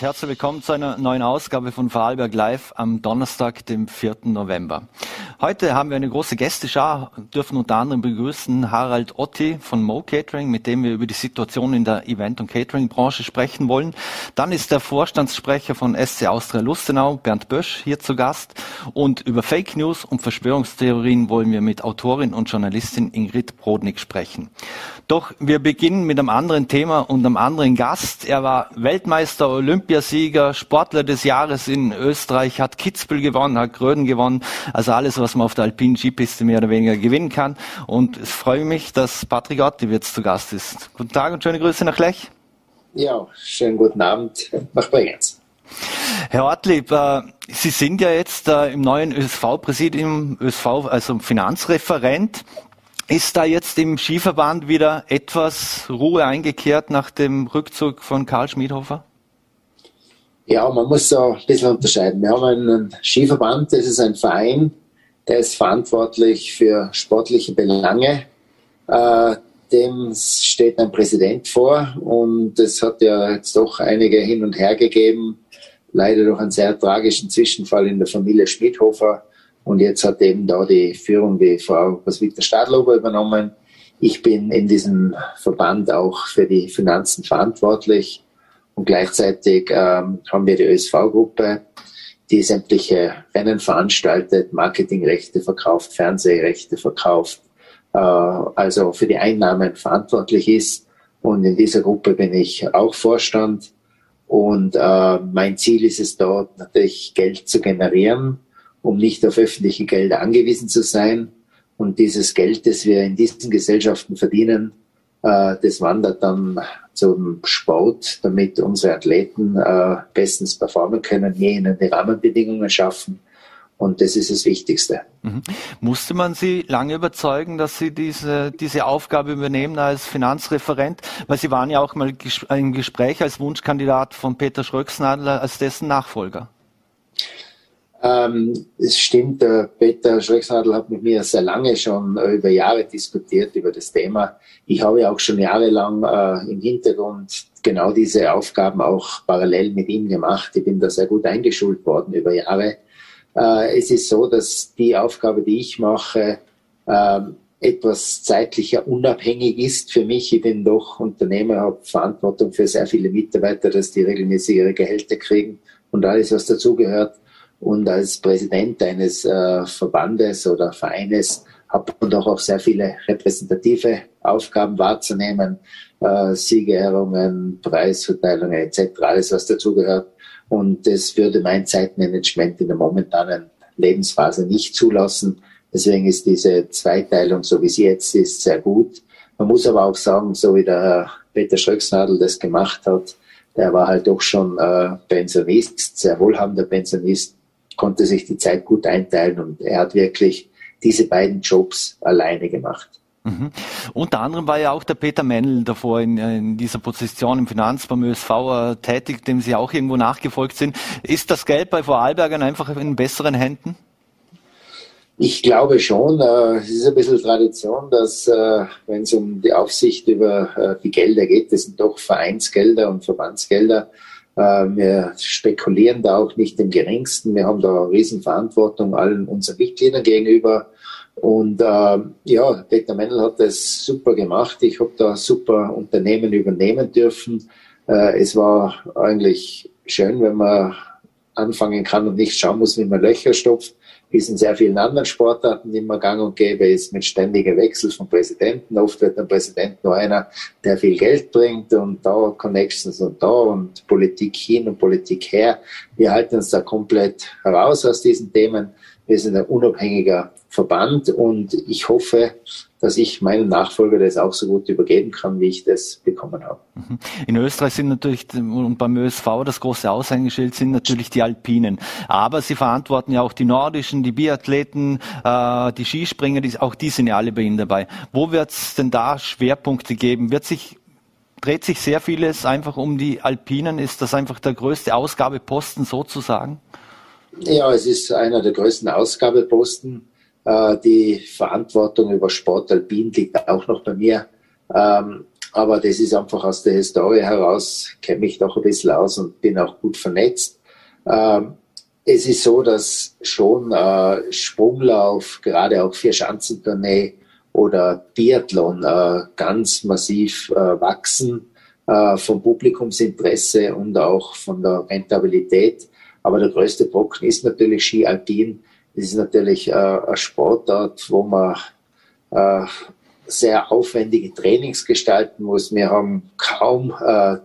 Herzlich willkommen zu einer neuen Ausgabe von Vorarlberg Live am Donnerstag, dem 4. November. Heute haben wir eine große Gästeschar, dürfen unter anderem begrüßen Harald Otti von Mo Catering, mit dem wir über die Situation in der Event- und Catering-Branche sprechen wollen. Dann ist der Vorstandssprecher von SC Austria Lustenau, Bernd Bösch, hier zu Gast. Und über Fake News und Verschwörungstheorien wollen wir mit Autorin und Journalistin Ingrid Brodnik sprechen. Doch wir beginnen mit einem anderen Thema und einem anderen Gast. Er war Weltmeister, Olympiasieger, Sportler des Jahres in Österreich, hat Kitzbühel gewonnen, hat Gröden gewonnen. Also alles, was man auf der alpinen Skipiste mehr oder weniger gewinnen kann. Und es freut mich, dass Patrick Otti jetzt zu Gast ist. Guten Tag und schöne Grüße nach Lech. Ja, schönen guten Abend nach Bregenz. Herr Ortlieb, äh, Sie sind ja jetzt äh, im neuen ÖSV-Präsidium, ÖSV, also Finanzreferent. Ist da jetzt im Skiverband wieder etwas Ruhe eingekehrt nach dem Rückzug von Karl Schmiedhofer? Ja, man muss so ein bisschen unterscheiden. Wir haben einen Skiverband, das ist ein Verein, der ist verantwortlich für sportliche Belange. Äh, dem steht ein Präsident vor und es hat ja jetzt doch einige hin und her gegeben, leider durch einen sehr tragischen Zwischenfall in der Familie Schmidhofer und jetzt hat eben da die Führung die Frau Roswitha Stadlober übernommen. Ich bin in diesem Verband auch für die Finanzen verantwortlich. Und gleichzeitig ähm, haben wir die ÖSV-Gruppe, die sämtliche Rennen veranstaltet, Marketingrechte verkauft, Fernsehrechte verkauft, äh, also für die Einnahmen verantwortlich ist. Und in dieser Gruppe bin ich auch Vorstand. Und äh, mein Ziel ist es dort natürlich Geld zu generieren um nicht auf öffentliche Gelder angewiesen zu sein. Und dieses Geld, das wir in diesen Gesellschaften verdienen, das wandert dann zum Sport, damit unsere Athleten äh, bestens performen können, wir ihnen die Rahmenbedingungen schaffen. Und das ist das Wichtigste. Mhm. Musste man Sie lange überzeugen, dass Sie diese, diese Aufgabe übernehmen als Finanzreferent? Weil Sie waren ja auch mal im Gespräch als Wunschkandidat von Peter Schröcksnadler als dessen Nachfolger. Ähm, es stimmt, der Peter Schröcksnadel hat mit mir sehr lange schon äh, über Jahre diskutiert über das Thema. Ich habe auch schon jahrelang äh, im Hintergrund genau diese Aufgaben auch parallel mit ihm gemacht. Ich bin da sehr gut eingeschult worden über Jahre. Äh, es ist so, dass die Aufgabe, die ich mache, äh, etwas zeitlicher unabhängig ist für mich. Ich bin doch Unternehmer, habe Verantwortung für sehr viele Mitarbeiter, dass die regelmäßig ihre Gehälter kriegen und alles, was dazugehört. Und als Präsident eines äh, Verbandes oder Vereines hat man doch auch sehr viele repräsentative Aufgaben wahrzunehmen, äh, Siegerehrungen, Preisverteilungen etc., alles was dazugehört. Und das würde mein Zeitmanagement in der momentanen Lebensphase nicht zulassen. Deswegen ist diese Zweiteilung, so wie sie jetzt ist, sehr gut. Man muss aber auch sagen, so wie der Herr Peter Schröcksnadel das gemacht hat, der war halt doch schon äh, Pensionist, sehr wohlhabender Pensionist konnte sich die Zeit gut einteilen und er hat wirklich diese beiden Jobs alleine gemacht. Mhm. Unter anderem war ja auch der Peter Mennel davor in, in dieser Position im Finanz beim ÖSV äh, tätig, dem Sie auch irgendwo nachgefolgt sind. Ist das Geld bei Vorarlbergern einfach in besseren Händen? Ich glaube schon. Äh, es ist ein bisschen Tradition, dass äh, wenn es um die Aufsicht über die Gelder geht, das sind doch Vereinsgelder und Verbandsgelder, wir spekulieren da auch nicht im geringsten. Wir haben da eine Riesenverantwortung allen unseren Mitgliedern gegenüber. Und äh, ja, Peter Mendel hat das super gemacht. Ich habe da super Unternehmen übernehmen dürfen. Äh, es war eigentlich schön, wenn man anfangen kann und nicht schauen muss, wie man Löcher stopft wie es in sehr vielen anderen Sportarten immer gang und gäbe ist, mit ständiger Wechsel von Präsidenten. Oft wird ein Präsident nur einer, der viel Geld bringt und da Connections und da und Politik hin und Politik her. Wir halten uns da komplett heraus aus diesen Themen. Wir sind ein unabhängiger Verband und ich hoffe, dass ich meinen Nachfolger das auch so gut übergeben kann, wie ich das bekommen habe. Mhm. In Österreich sind natürlich und beim ÖSV das große Aushängeschild sind natürlich die Alpinen. Aber sie verantworten ja auch die Nordischen, die Biathleten, äh, die Skispringer, die, auch die sind ja alle bei Ihnen dabei. Wo wird es denn da Schwerpunkte geben? Wird sich dreht sich sehr vieles einfach um die Alpinen? Ist das einfach der größte Ausgabeposten sozusagen? Ja, es ist einer der größten Ausgabeposten die Verantwortung über Sport Alpin liegt auch noch bei mir. Ähm, aber das ist einfach aus der Historie heraus, kenne mich doch ein bisschen aus und bin auch gut vernetzt. Ähm, es ist so, dass schon äh, Sprunglauf, gerade auch Vier-Schanzentournee oder Biathlon äh, ganz massiv äh, wachsen äh, vom Publikumsinteresse und auch von der Rentabilität. Aber der größte Brocken ist natürlich Ski Alpin. Das ist natürlich äh, ein Sportart, wo man äh, sehr aufwendige Trainings gestalten muss. Wir haben kaum äh,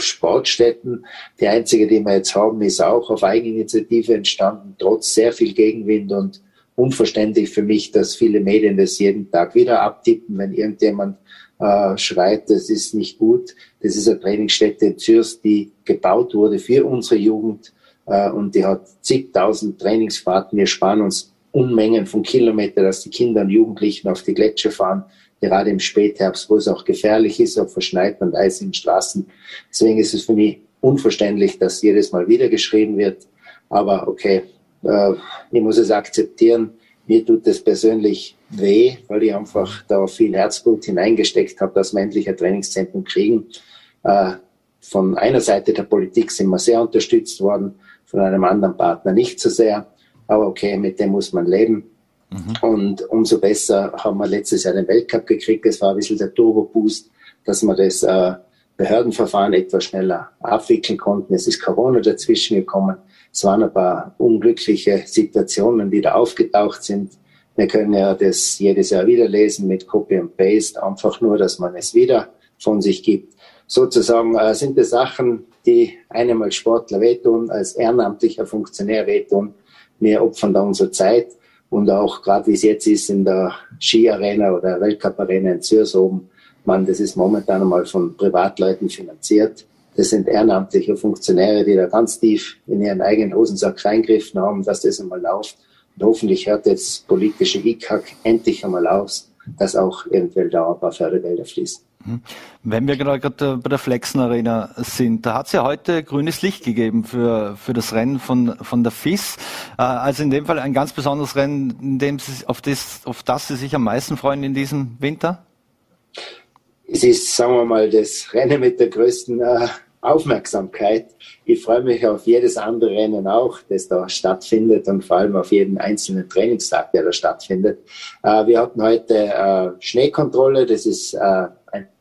Sportstätten. Die einzige, die wir jetzt haben, ist auch auf Eigeninitiative entstanden, trotz sehr viel Gegenwind und unverständlich für mich, dass viele Medien das jeden Tag wieder abtippen, wenn irgendjemand äh, schreit, das ist nicht gut. Das ist eine Trainingsstätte in Zürs, die gebaut wurde für unsere Jugend äh, und die hat zigtausend Trainingsfahrten. Wir sparen uns Unmengen von Kilometern, dass die Kinder und Jugendlichen auf die Gletscher fahren, gerade im Spätherbst, wo es auch gefährlich ist, auf verschneiten und eisigen Straßen. Deswegen ist es für mich unverständlich, dass jedes Mal wieder geschrieben wird. Aber okay, äh, ich muss es akzeptieren. Mir tut es persönlich weh, weil ich einfach da viel Herzblut hineingesteckt habe, dass wir endlich ein Trainingszentrum kriegen. Äh, von einer Seite der Politik sind wir sehr unterstützt worden, von einem anderen Partner nicht so sehr. Aber okay, mit dem muss man leben. Mhm. Und umso besser haben wir letztes Jahr den Weltcup gekriegt. Es war ein bisschen der Turbo-Boost, dass wir das äh, Behördenverfahren etwas schneller abwickeln konnten. Es ist Corona dazwischen gekommen. Es waren ein paar unglückliche Situationen, die da aufgetaucht sind. Wir können ja das jedes Jahr wieder lesen mit Copy and Paste, einfach nur, dass man es wieder von sich gibt. Sozusagen äh, sind das Sachen, die einem als Sportler wehtun, als ehrenamtlicher Funktionär wehtun. Wir opfern da unsere Zeit und auch gerade wie es jetzt ist in der Skiarena oder Weltcup-Arena in Zürs oben, man, das ist momentan einmal von Privatleuten finanziert. Das sind ehrenamtliche Funktionäre, die da ganz tief in ihren eigenen Hosensack reingriffen haben, dass das einmal läuft. Und hoffentlich hört jetzt politische Hickhack endlich einmal aus, dass auch eventuell da ein paar Fördergelder fließen. Mhm. Wenn wir gerade bei der Flexen Arena sind, da hat es ja heute grünes Licht gegeben für, für das Rennen von, von der FIS. Äh, also in dem Fall ein ganz besonderes Rennen, in dem Sie, auf, das, auf das Sie sich am meisten freuen in diesem Winter? Es ist, sagen wir mal, das Rennen mit der größten äh, Aufmerksamkeit. Ich freue mich auf jedes andere Rennen auch, das da stattfindet und vor allem auf jeden einzelnen Trainingstag, der da stattfindet. Äh, wir hatten heute äh, Schneekontrolle, das ist äh,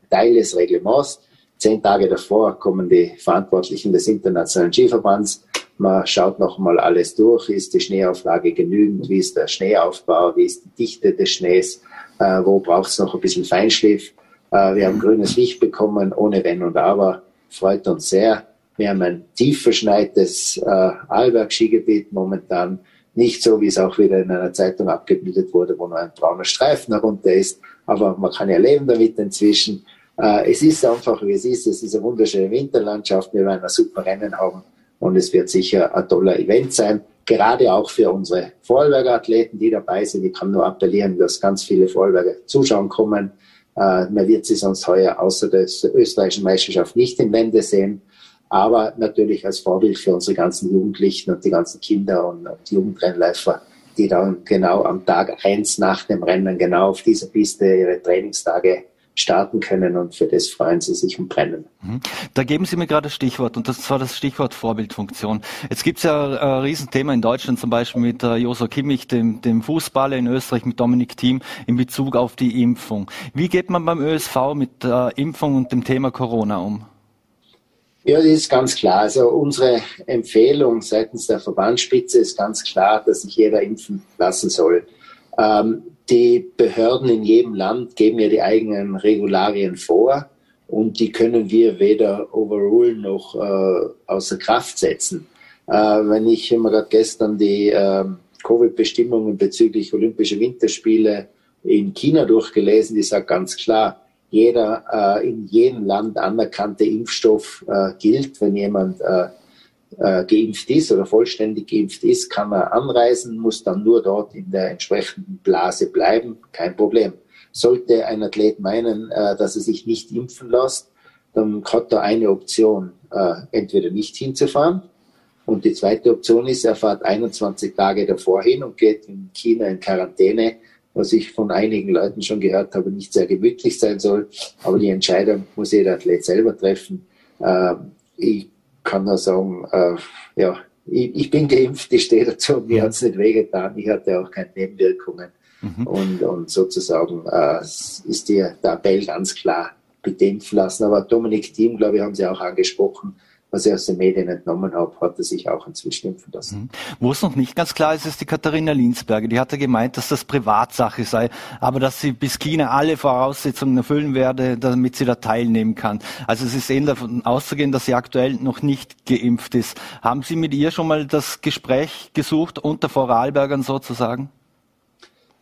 Teil des Reglements. Zehn Tage davor kommen die Verantwortlichen des Internationalen Skiverbands. Man schaut noch mal alles durch. Ist die Schneeauflage genügend? Wie ist der Schneeaufbau? Wie ist die Dichte des Schnees? Äh, wo braucht es noch ein bisschen Feinschliff? Äh, wir haben grünes Licht bekommen, ohne Wenn und Aber freut uns sehr. Wir haben ein tief verschneites äh, Arlberg-Skigebiet momentan. Nicht so, wie es auch wieder in einer Zeitung abgebildet wurde, wo nur ein brauner Streifen herunter ist. Aber man kann ja leben damit inzwischen. Äh, es ist einfach, wie es ist. Es ist eine wunderschöne Winterlandschaft. Wir werden ein super Rennen haben. Und es wird sicher ein toller Event sein. Gerade auch für unsere Vorarlberger Athleten, die dabei sind. Ich kann nur appellieren, dass ganz viele Vorarlberger zuschauen kommen. Äh, man wird sie sonst heuer außer der österreichischen Meisterschaft nicht in Wände sehen. Aber natürlich als Vorbild für unsere ganzen Jugendlichen und die ganzen Kinder und, und Jugendrennläufer, die dann genau am Tag eins nach dem Rennen genau auf dieser Piste ihre Trainingstage starten können und für das freuen sie sich und brennen. Mhm. Da geben Sie mir gerade Stichwort und das war das Stichwort Vorbildfunktion. Jetzt gibt es ja ein Riesenthema in Deutschland zum Beispiel mit äh, Joso Kimmich, dem, dem Fußballer in Österreich mit Dominik Thiem in Bezug auf die Impfung. Wie geht man beim ÖSV mit der Impfung und dem Thema Corona um? Ja, das ist ganz klar. Also unsere Empfehlung seitens der Verbandsspitze ist ganz klar, dass sich jeder impfen lassen soll. Ähm, die Behörden in jedem Land geben ja die eigenen Regularien vor und die können wir weder overrulen noch äh, außer Kraft setzen. Äh, wenn ich immer gerade gestern die äh, Covid-Bestimmungen bezüglich Olympische Winterspiele in China durchgelesen, die sagt ganz klar, jeder äh, in jedem Land anerkannte Impfstoff äh, gilt, wenn jemand äh, geimpft ist oder vollständig geimpft ist, kann er anreisen, muss dann nur dort in der entsprechenden Blase bleiben, kein Problem. Sollte ein Athlet meinen, äh, dass er sich nicht impfen lässt, dann hat er eine Option, äh, entweder nicht hinzufahren. Und die zweite Option ist, er fährt 21 Tage davor hin und geht in China in Quarantäne was ich von einigen Leuten schon gehört habe, nicht sehr gemütlich sein soll. Aber die Entscheidung muss jeder Athlet selber treffen. Ähm, ich kann nur sagen, äh, ja, ich, ich, bin geimpft, ich stehe dazu, mir hat es nicht wehgetan, ich hatte auch keine Nebenwirkungen. Mhm. Und, und sozusagen äh, ist dir der Appell ganz klar, impfen lassen. Aber Dominik Thiem, glaube ich, haben Sie auch angesprochen, was ich aus den Medien entnommen habe, hat er sich auch inzwischen impfen lassen. Mhm. Wo es noch nicht ganz klar ist, ist die Katharina Linsberger. Die hatte gemeint, dass das Privatsache sei, aber dass sie bis China alle Voraussetzungen erfüllen werde, damit sie da teilnehmen kann. Also es ist eher davon auszugehen, dass sie aktuell noch nicht geimpft ist. Haben Sie mit ihr schon mal das Gespräch gesucht unter Vorarlbergern sozusagen?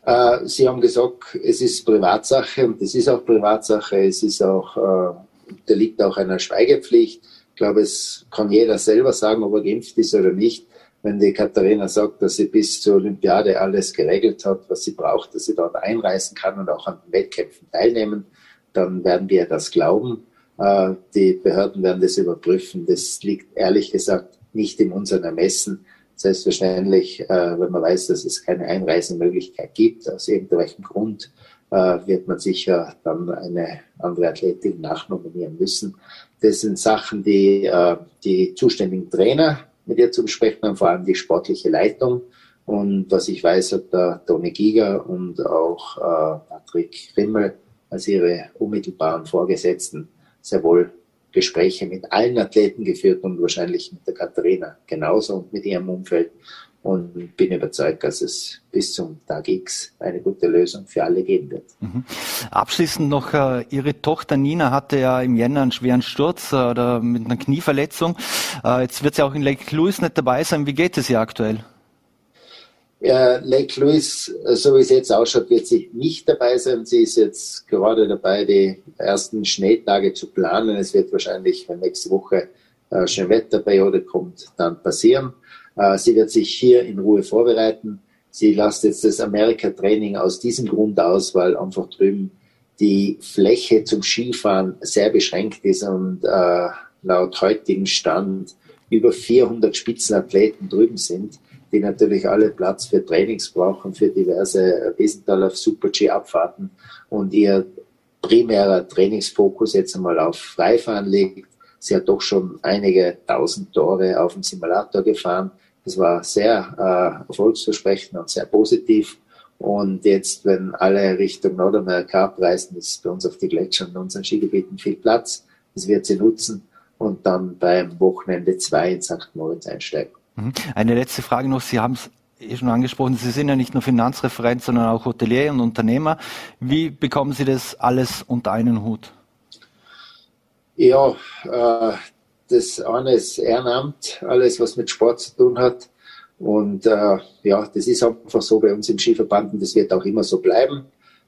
Äh, sie haben gesagt, es ist Privatsache und es ist auch Privatsache. Es ist auch, äh, da liegt auch einer Schweigepflicht. Ich glaube, es kann jeder selber sagen, ob er geimpft ist oder nicht. Wenn die Katharina sagt, dass sie bis zur Olympiade alles geregelt hat, was sie braucht, dass sie dort einreisen kann und auch an den Wettkämpfen teilnehmen, dann werden wir das glauben. Äh, die Behörden werden das überprüfen. Das liegt ehrlich gesagt nicht in unseren Ermessen. Selbstverständlich, äh, wenn man weiß, dass es keine Einreisemöglichkeit gibt, aus irgendwelchem Grund, äh, wird man sicher dann eine andere Athletin nachnominieren müssen. Das sind Sachen, die äh, die zuständigen Trainer mit ihr zu besprechen haben, vor allem die sportliche Leitung. Und was ich weiß, hat der Toni Giger und auch äh, Patrick Rimmel als ihre unmittelbaren Vorgesetzten sehr wohl Gespräche mit allen Athleten geführt und wahrscheinlich mit der Katharina genauso und mit ihrem Umfeld. Und bin überzeugt, dass es bis zum Tag X eine gute Lösung für alle geben wird. Mhm. Abschließend noch, äh, Ihre Tochter Nina hatte ja im Jänner einen schweren Sturz äh, oder mit einer Knieverletzung. Äh, jetzt wird sie auch in Lake Louise nicht dabei sein. Wie geht es ihr aktuell? Ja, Lake Louise, so wie es jetzt ausschaut, wird sie nicht dabei sein. Sie ist jetzt gerade dabei, die ersten Schneetage zu planen. Es wird wahrscheinlich, wenn nächste Woche äh, Schönwetterperiode kommt, dann passieren. Äh, sie wird sich hier in Ruhe vorbereiten. Sie lässt jetzt das Amerika-Training aus diesem Grund aus, weil einfach drüben die Fläche zum Skifahren sehr beschränkt ist und äh, laut heutigem Stand über 400 Spitzenathleten drüben sind die natürlich alle Platz für Trainings brauchen, für diverse Wiesenthaler Super-G-Abfahrten und ihr primärer Trainingsfokus jetzt einmal auf Freifahren liegt. Sie hat doch schon einige tausend Tore auf dem Simulator gefahren. Das war sehr äh, erfolgsversprechend und sehr positiv. Und jetzt, wenn alle Richtung Nordamerika abreisen, ist bei uns auf die Gletscher und unseren Skigebieten viel Platz. Das wird sie nutzen und dann beim Wochenende zwei in St. Moritz einsteigen. Mhm. Eine letzte Frage noch. Sie haben es eh schon angesprochen, Sie sind ja nicht nur Finanzreferent, sondern auch Hotelier und Unternehmer. Wie bekommen Sie das alles unter einen Hut? Ja, äh, das eine ist Ehrenamt, alles was mit Sport zu tun hat. Und äh, ja, das ist einfach so bei uns im Skiverband und das wird auch immer so bleiben.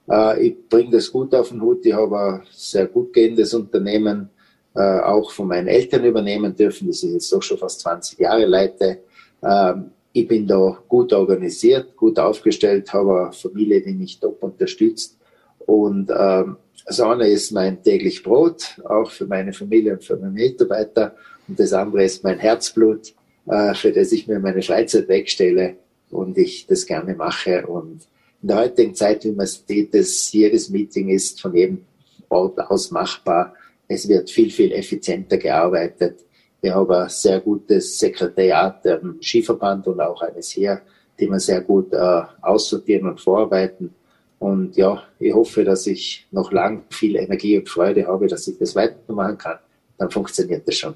Äh, ich bringe das gut auf den Hut. Ich habe ein sehr gut gehendes Unternehmen äh, auch von meinen Eltern übernehmen dürfen, das ich jetzt doch schon fast 20 Jahre leite. Ähm, ich bin da gut organisiert, gut aufgestellt, habe eine Familie, die mich top unterstützt. Und ähm, das eine ist mein täglich Brot, auch für meine Familie und für meine Mitarbeiter. Und das andere ist mein Herzblut, äh, für das ich mir meine Freizeit wegstelle und ich das gerne mache. Und in der heutigen Zeit, wie man sieht, dass jedes Meeting ist von jedem Ort aus machbar. Es wird viel, viel effizienter gearbeitet. Wir haben ein sehr gutes Sekretariat im Skiverband und auch eines hier, die wir sehr gut äh, aussortieren und vorarbeiten. Und ja, ich hoffe, dass ich noch lang viel Energie und Freude habe, dass ich das weitermachen kann. Dann funktioniert das schon.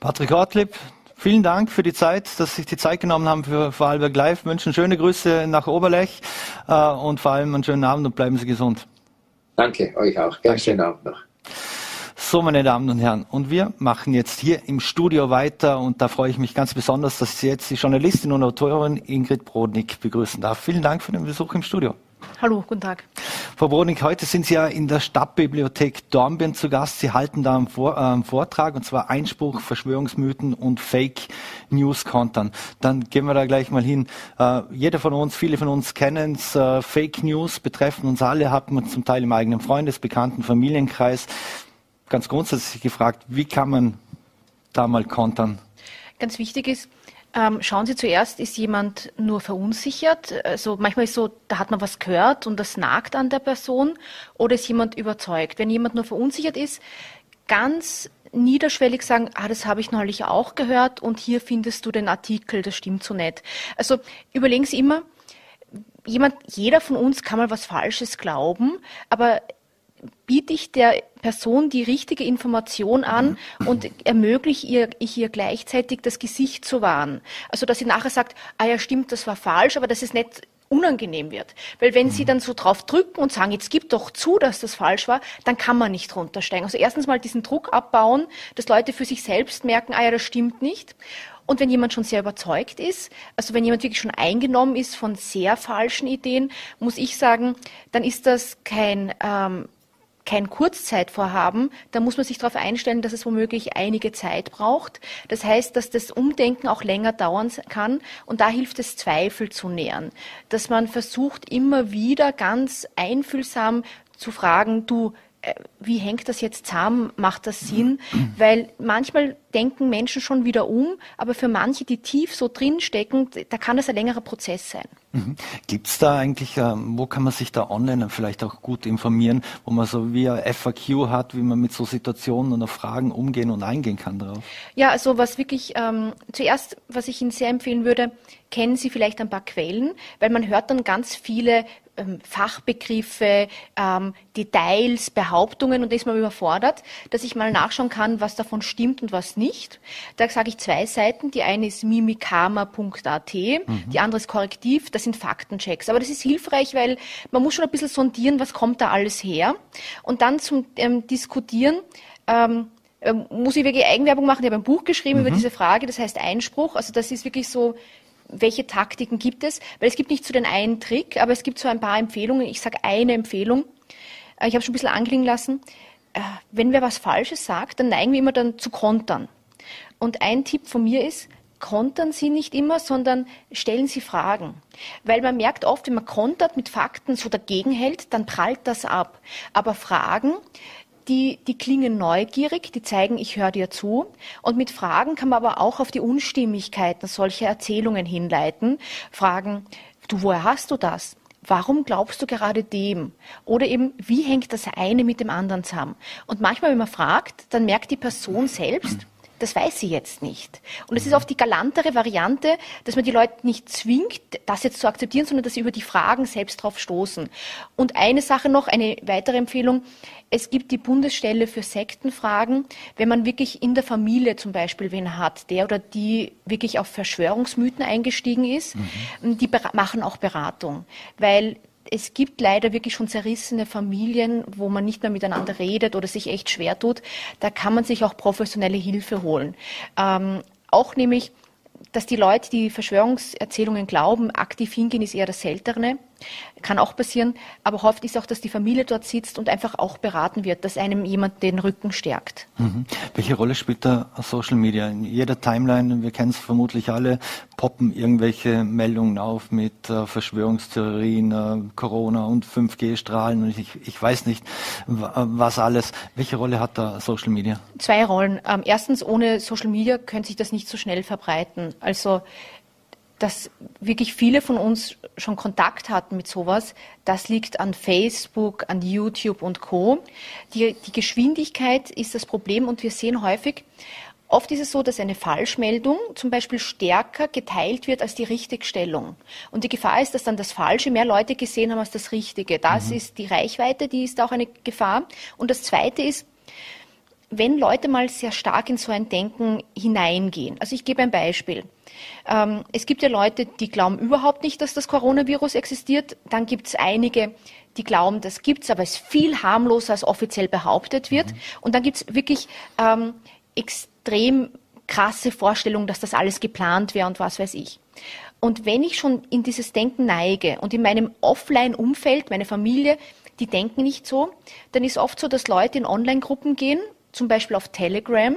Patrick Ortlieb, vielen Dank für die Zeit, dass Sie sich die Zeit genommen haben für Vorarlberg Live. Wünschen schöne Grüße nach Oberlech äh, und vor allem einen schönen Abend und bleiben Sie gesund. Danke, euch auch. Ganz schönen Abend noch. So, meine Damen und Herren, und wir machen jetzt hier im Studio weiter und da freue ich mich ganz besonders, dass ich jetzt die Journalistin und Autorin Ingrid Brodnik begrüßen darf. Vielen Dank für den Besuch im Studio. Hallo, guten Tag. Frau Brodnik, heute sind Sie ja in der Stadtbibliothek Dornbirn zu Gast. Sie halten da einen, Vor äh, einen Vortrag und zwar Einspruch, Verschwörungsmythen und Fake News Kontern. Dann gehen wir da gleich mal hin. Äh, jeder von uns, viele von uns kennen es. Äh, Fake News betreffen uns alle, hat man zum Teil im eigenen Freundes-, Bekannten-, Familienkreis ganz grundsätzlich gefragt, wie kann man da mal kontern? Ganz wichtig ist, ähm, schauen Sie zuerst, ist jemand nur verunsichert? Also manchmal ist so, da hat man was gehört und das nagt an der Person oder ist jemand überzeugt? Wenn jemand nur verunsichert ist, ganz niederschwellig sagen, ah, das habe ich neulich auch gehört und hier findest du den Artikel, das stimmt so nicht. Also überlegen Sie immer, jemand, jeder von uns kann mal was Falsches glauben, aber biete ich der Person die richtige Information an und ermögliche ihr, ich ihr gleichzeitig das Gesicht zu wahren. Also, dass sie nachher sagt, ah ja, stimmt, das war falsch, aber dass es nicht unangenehm wird. Weil wenn sie dann so drauf drücken und sagen, jetzt gib doch zu, dass das falsch war, dann kann man nicht runtersteigen. Also erstens mal diesen Druck abbauen, dass Leute für sich selbst merken, ah ja, das stimmt nicht. Und wenn jemand schon sehr überzeugt ist, also wenn jemand wirklich schon eingenommen ist von sehr falschen Ideen, muss ich sagen, dann ist das kein ähm, kein Kurzzeitvorhaben, da muss man sich darauf einstellen, dass es womöglich einige Zeit braucht. Das heißt, dass das Umdenken auch länger dauern kann und da hilft es, Zweifel zu nähern. Dass man versucht, immer wieder ganz einfühlsam zu fragen, du, äh, wie hängt das jetzt zusammen? Macht das Sinn? Weil manchmal denken Menschen schon wieder um, aber für manche, die tief so drinstecken, da kann das ein längerer Prozess sein. Mhm. Gibt es da eigentlich, äh, wo kann man sich da online vielleicht auch gut informieren, wo man so wie ein FAQ hat, wie man mit so Situationen oder Fragen umgehen und eingehen kann darauf? Ja, also was wirklich, ähm, zuerst, was ich Ihnen sehr empfehlen würde, kennen Sie vielleicht ein paar Quellen, weil man hört dann ganz viele ähm, Fachbegriffe, ähm, Details, Behauptungen und da ist man überfordert, dass ich mal nachschauen kann, was davon stimmt und was nicht. Da sage ich zwei Seiten. Die eine ist mimikama.at, mhm. die andere ist Korrektiv. Das sind Faktenchecks. Aber das ist hilfreich, weil man muss schon ein bisschen sondieren, was kommt da alles her. Und dann zum ähm, Diskutieren, ähm, ähm muss ich wirklich Eigenwerbung machen. Ich habe ein Buch geschrieben mhm. über diese Frage, das heißt Einspruch. Also das ist wirklich so welche Taktiken gibt es? Weil es gibt nicht so den einen Trick, aber es gibt so ein paar Empfehlungen. Ich sage eine Empfehlung. Äh, ich habe schon ein bisschen anklingen lassen. Äh, wenn wer was Falsches sagt, dann neigen wir immer dann zu kontern. Und ein Tipp von mir ist, kontern Sie nicht immer, sondern stellen Sie Fragen. Weil man merkt oft, wenn man kontert mit Fakten so dagegen hält, dann prallt das ab. Aber Fragen, die, die klingen neugierig, die zeigen, ich höre dir zu. Und mit Fragen kann man aber auch auf die Unstimmigkeiten solcher Erzählungen hinleiten. Fragen, du, woher hast du das? Warum glaubst du gerade dem? Oder eben, wie hängt das eine mit dem anderen zusammen? Und manchmal, wenn man fragt, dann merkt die Person selbst, das weiß sie jetzt nicht. Und es ist oft die galantere Variante, dass man die Leute nicht zwingt, das jetzt zu akzeptieren, sondern dass sie über die Fragen selbst drauf stoßen. Und eine Sache noch, eine weitere Empfehlung. Es gibt die Bundesstelle für Sektenfragen. Wenn man wirklich in der Familie zum Beispiel wen hat, der oder die wirklich auf Verschwörungsmythen eingestiegen ist, mhm. die machen auch Beratung. Weil es gibt leider wirklich schon zerrissene Familien, wo man nicht mehr miteinander redet oder sich echt schwer tut. Da kann man sich auch professionelle Hilfe holen. Ähm, auch nämlich, dass die Leute, die Verschwörungserzählungen glauben, aktiv hingehen, ist eher das Seltene. Kann auch passieren, aber oft ist auch, dass die Familie dort sitzt und einfach auch beraten wird, dass einem jemand den Rücken stärkt. Mhm. Welche Rolle spielt da Social Media? In jeder Timeline, wir kennen es vermutlich alle, poppen irgendwelche Meldungen auf mit äh, Verschwörungstheorien, äh, Corona und 5G-Strahlen und ich, ich weiß nicht, was alles. Welche Rolle hat da Social Media? Zwei Rollen. Ähm, erstens, ohne Social Media könnte sich das nicht so schnell verbreiten. Also dass wirklich viele von uns schon Kontakt hatten mit sowas, das liegt an Facebook, an YouTube und Co. Die, die Geschwindigkeit ist das Problem und wir sehen häufig, Oft ist es so, dass eine Falschmeldung zum Beispiel stärker geteilt wird als die Richtigstellung. Und die Gefahr ist, dass dann das Falsche mehr Leute gesehen haben als das Richtige. Das mhm. ist die Reichweite, die ist auch eine Gefahr. Und das Zweite ist, wenn Leute mal sehr stark in so ein Denken hineingehen. Also ich gebe ein Beispiel. Ähm, es gibt ja Leute, die glauben überhaupt nicht, dass das Coronavirus existiert. Dann gibt es einige, die glauben, das gibt's, aber es ist viel harmloser, als offiziell behauptet wird. Mhm. Und dann gibt es wirklich ähm, extrem krasse Vorstellungen, dass das alles geplant wäre und was weiß ich. Und wenn ich schon in dieses Denken neige und in meinem Offline-Umfeld, meine Familie, die denken nicht so, dann ist oft so, dass Leute in Online-Gruppen gehen zum Beispiel auf Telegram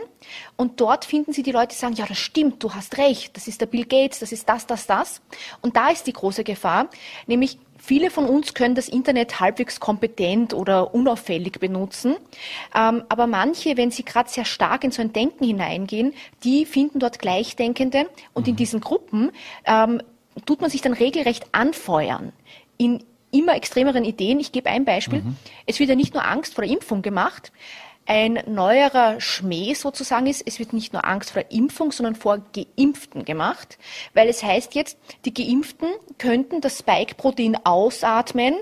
und dort finden Sie die Leute, die sagen, ja, das stimmt, du hast recht, das ist der Bill Gates, das ist das, das, das. Und da ist die große Gefahr, nämlich viele von uns können das Internet halbwegs kompetent oder unauffällig benutzen, ähm, aber manche, wenn sie gerade sehr stark in so ein Denken hineingehen, die finden dort Gleichdenkende und in mhm. diesen Gruppen ähm, tut man sich dann regelrecht anfeuern in immer extremeren Ideen. Ich gebe ein Beispiel. Mhm. Es wird ja nicht nur Angst vor der Impfung gemacht. Ein neuerer Schmäh sozusagen ist, es wird nicht nur Angst vor der Impfung, sondern vor Geimpften gemacht, weil es heißt jetzt, die Geimpften könnten das Spike-Protein ausatmen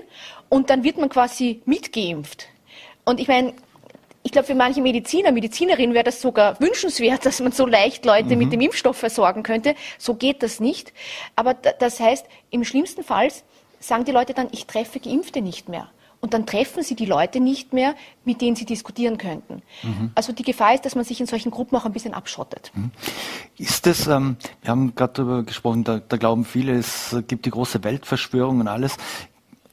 und dann wird man quasi mitgeimpft. Und ich meine, ich glaube, für manche Mediziner, Medizinerinnen wäre das sogar wünschenswert, dass man so leicht Leute mhm. mit dem Impfstoff versorgen könnte. So geht das nicht. Aber das heißt, im schlimmsten Fall sagen die Leute dann, ich treffe Geimpfte nicht mehr. Und dann treffen sie die Leute nicht mehr, mit denen sie diskutieren könnten. Mhm. Also die Gefahr ist, dass man sich in solchen Gruppen auch ein bisschen abschottet. Mhm. Ist das, ähm, wir haben gerade darüber gesprochen, da, da glauben viele, es gibt die große Weltverschwörung und alles.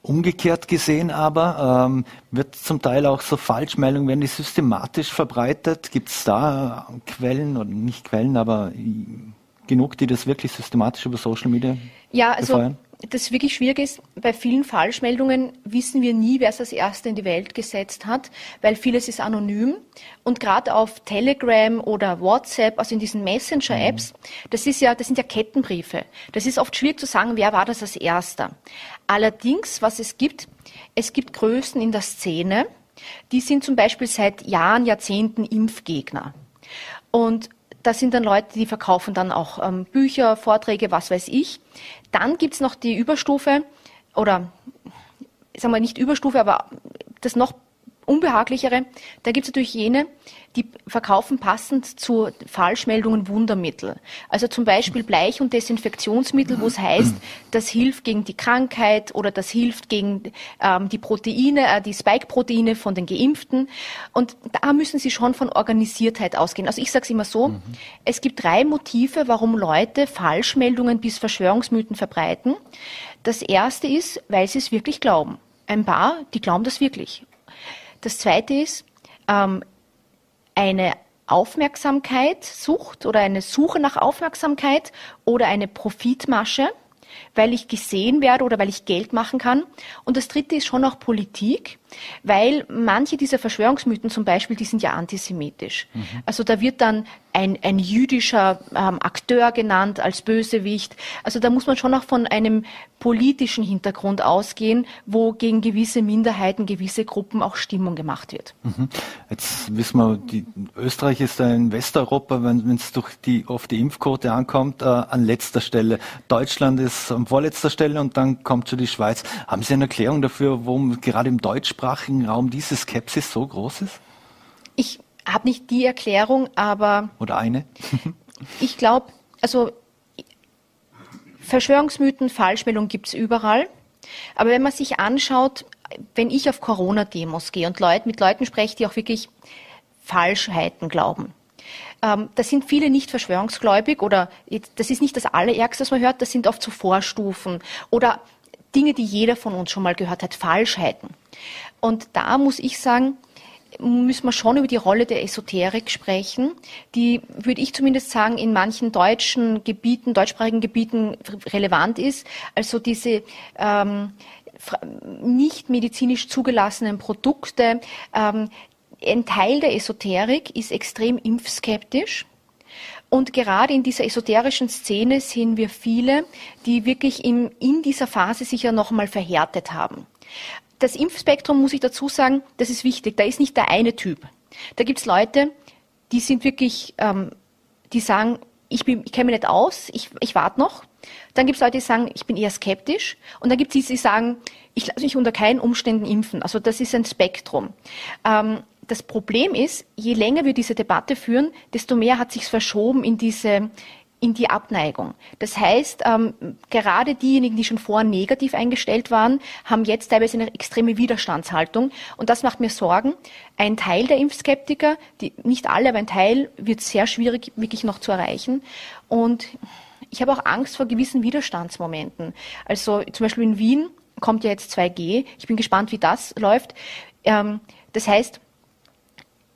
Umgekehrt gesehen aber ähm, wird zum Teil auch so Falschmeldungen, werden die systematisch verbreitet. Gibt es da Quellen oder nicht Quellen, aber genug, die das wirklich systematisch über Social Media ja, also befeuern? Das wirklich schwierig ist, bei vielen Falschmeldungen wissen wir nie, wer es als Erster in die Welt gesetzt hat, weil vieles ist anonym. Und gerade auf Telegram oder WhatsApp, also in diesen Messenger-Apps, mhm. das ist ja, das sind ja Kettenbriefe. Das ist oft schwierig zu sagen, wer war das als Erster. Allerdings, was es gibt, es gibt Größen in der Szene, die sind zum Beispiel seit Jahren, Jahrzehnten Impfgegner. Und das sind dann Leute, die verkaufen dann auch ähm, Bücher, Vorträge, was weiß ich. Dann gibt's noch die Überstufe oder sagen wir nicht Überstufe, aber das noch unbehaglichere. Da gibt's natürlich jene, die verkaufen passend zu Falschmeldungen Wundermittel. Also zum Beispiel Bleich- und Desinfektionsmittel, wo es heißt, das hilft gegen die Krankheit oder das hilft gegen ähm, die Proteine, äh, die Spike-Proteine von den Geimpften. Und da müssen Sie schon von Organisiertheit ausgehen. Also ich sage es immer so, mhm. es gibt drei Motive, warum Leute Falschmeldungen bis Verschwörungsmythen verbreiten. Das erste ist, weil sie es wirklich glauben. Ein paar, die glauben das wirklich. Das zweite ist, ähm, eine Aufmerksamkeit sucht oder eine Suche nach Aufmerksamkeit oder eine Profitmasche, weil ich gesehen werde oder weil ich Geld machen kann. Und das dritte ist schon auch Politik, weil manche dieser Verschwörungsmythen zum Beispiel, die sind ja antisemitisch. Mhm. Also da wird dann ein, ein jüdischer ähm, Akteur genannt als Bösewicht. Also da muss man schon auch von einem politischen Hintergrund ausgehen, wo gegen gewisse Minderheiten, gewisse Gruppen auch Stimmung gemacht wird. Mhm. Jetzt wissen wir, die, Österreich ist in Westeuropa, wenn es durch die, auf die Impfquote ankommt, äh, an letzter Stelle. Deutschland ist an vorletzter Stelle und dann kommt schon die Schweiz. Haben Sie eine Erklärung dafür, warum gerade im deutschsprachigen Raum diese Skepsis so groß ist? Ich habe nicht die Erklärung, aber. Oder eine? ich glaube, also Verschwörungsmythen, Falschmeldungen gibt es überall. Aber wenn man sich anschaut, wenn ich auf Corona-Demos gehe und Leute, mit Leuten spreche, die auch wirklich Falschheiten glauben, ähm, da sind viele nicht verschwörungsgläubig oder das ist nicht das Allerärgste, was man hört, das sind oft so Vorstufen oder Dinge, die jeder von uns schon mal gehört hat, Falschheiten. Und da muss ich sagen, müssen wir schon über die Rolle der Esoterik sprechen, die, würde ich zumindest sagen, in manchen deutschen Gebieten, deutschsprachigen Gebieten relevant ist. Also diese ähm, nicht medizinisch zugelassenen Produkte. Ähm, ein Teil der Esoterik ist extrem impfskeptisch. Und gerade in dieser esoterischen Szene sehen wir viele, die wirklich in, in dieser Phase sich ja noch einmal verhärtet haben das Impfspektrum, muss ich dazu sagen, das ist wichtig. Da ist nicht der eine Typ. Da gibt's Leute, die sind wirklich, ähm, die sagen, ich, ich kenne mich nicht aus, ich, ich warte noch. Dann gibt's Leute, die sagen, ich bin eher skeptisch. Und dann gibt's die, die sagen, ich lasse mich unter keinen Umständen impfen. Also das ist ein Spektrum. Ähm, das Problem ist, je länger wir diese Debatte führen, desto mehr hat sich verschoben in diese in die Abneigung. Das heißt, ähm, gerade diejenigen, die schon vorher negativ eingestellt waren, haben jetzt teilweise eine extreme Widerstandshaltung. Und das macht mir Sorgen. Ein Teil der Impfskeptiker, die, nicht alle, aber ein Teil, wird sehr schwierig wirklich noch zu erreichen. Und ich habe auch Angst vor gewissen Widerstandsmomenten. Also zum Beispiel in Wien kommt ja jetzt 2G. Ich bin gespannt, wie das läuft. Ähm, das heißt,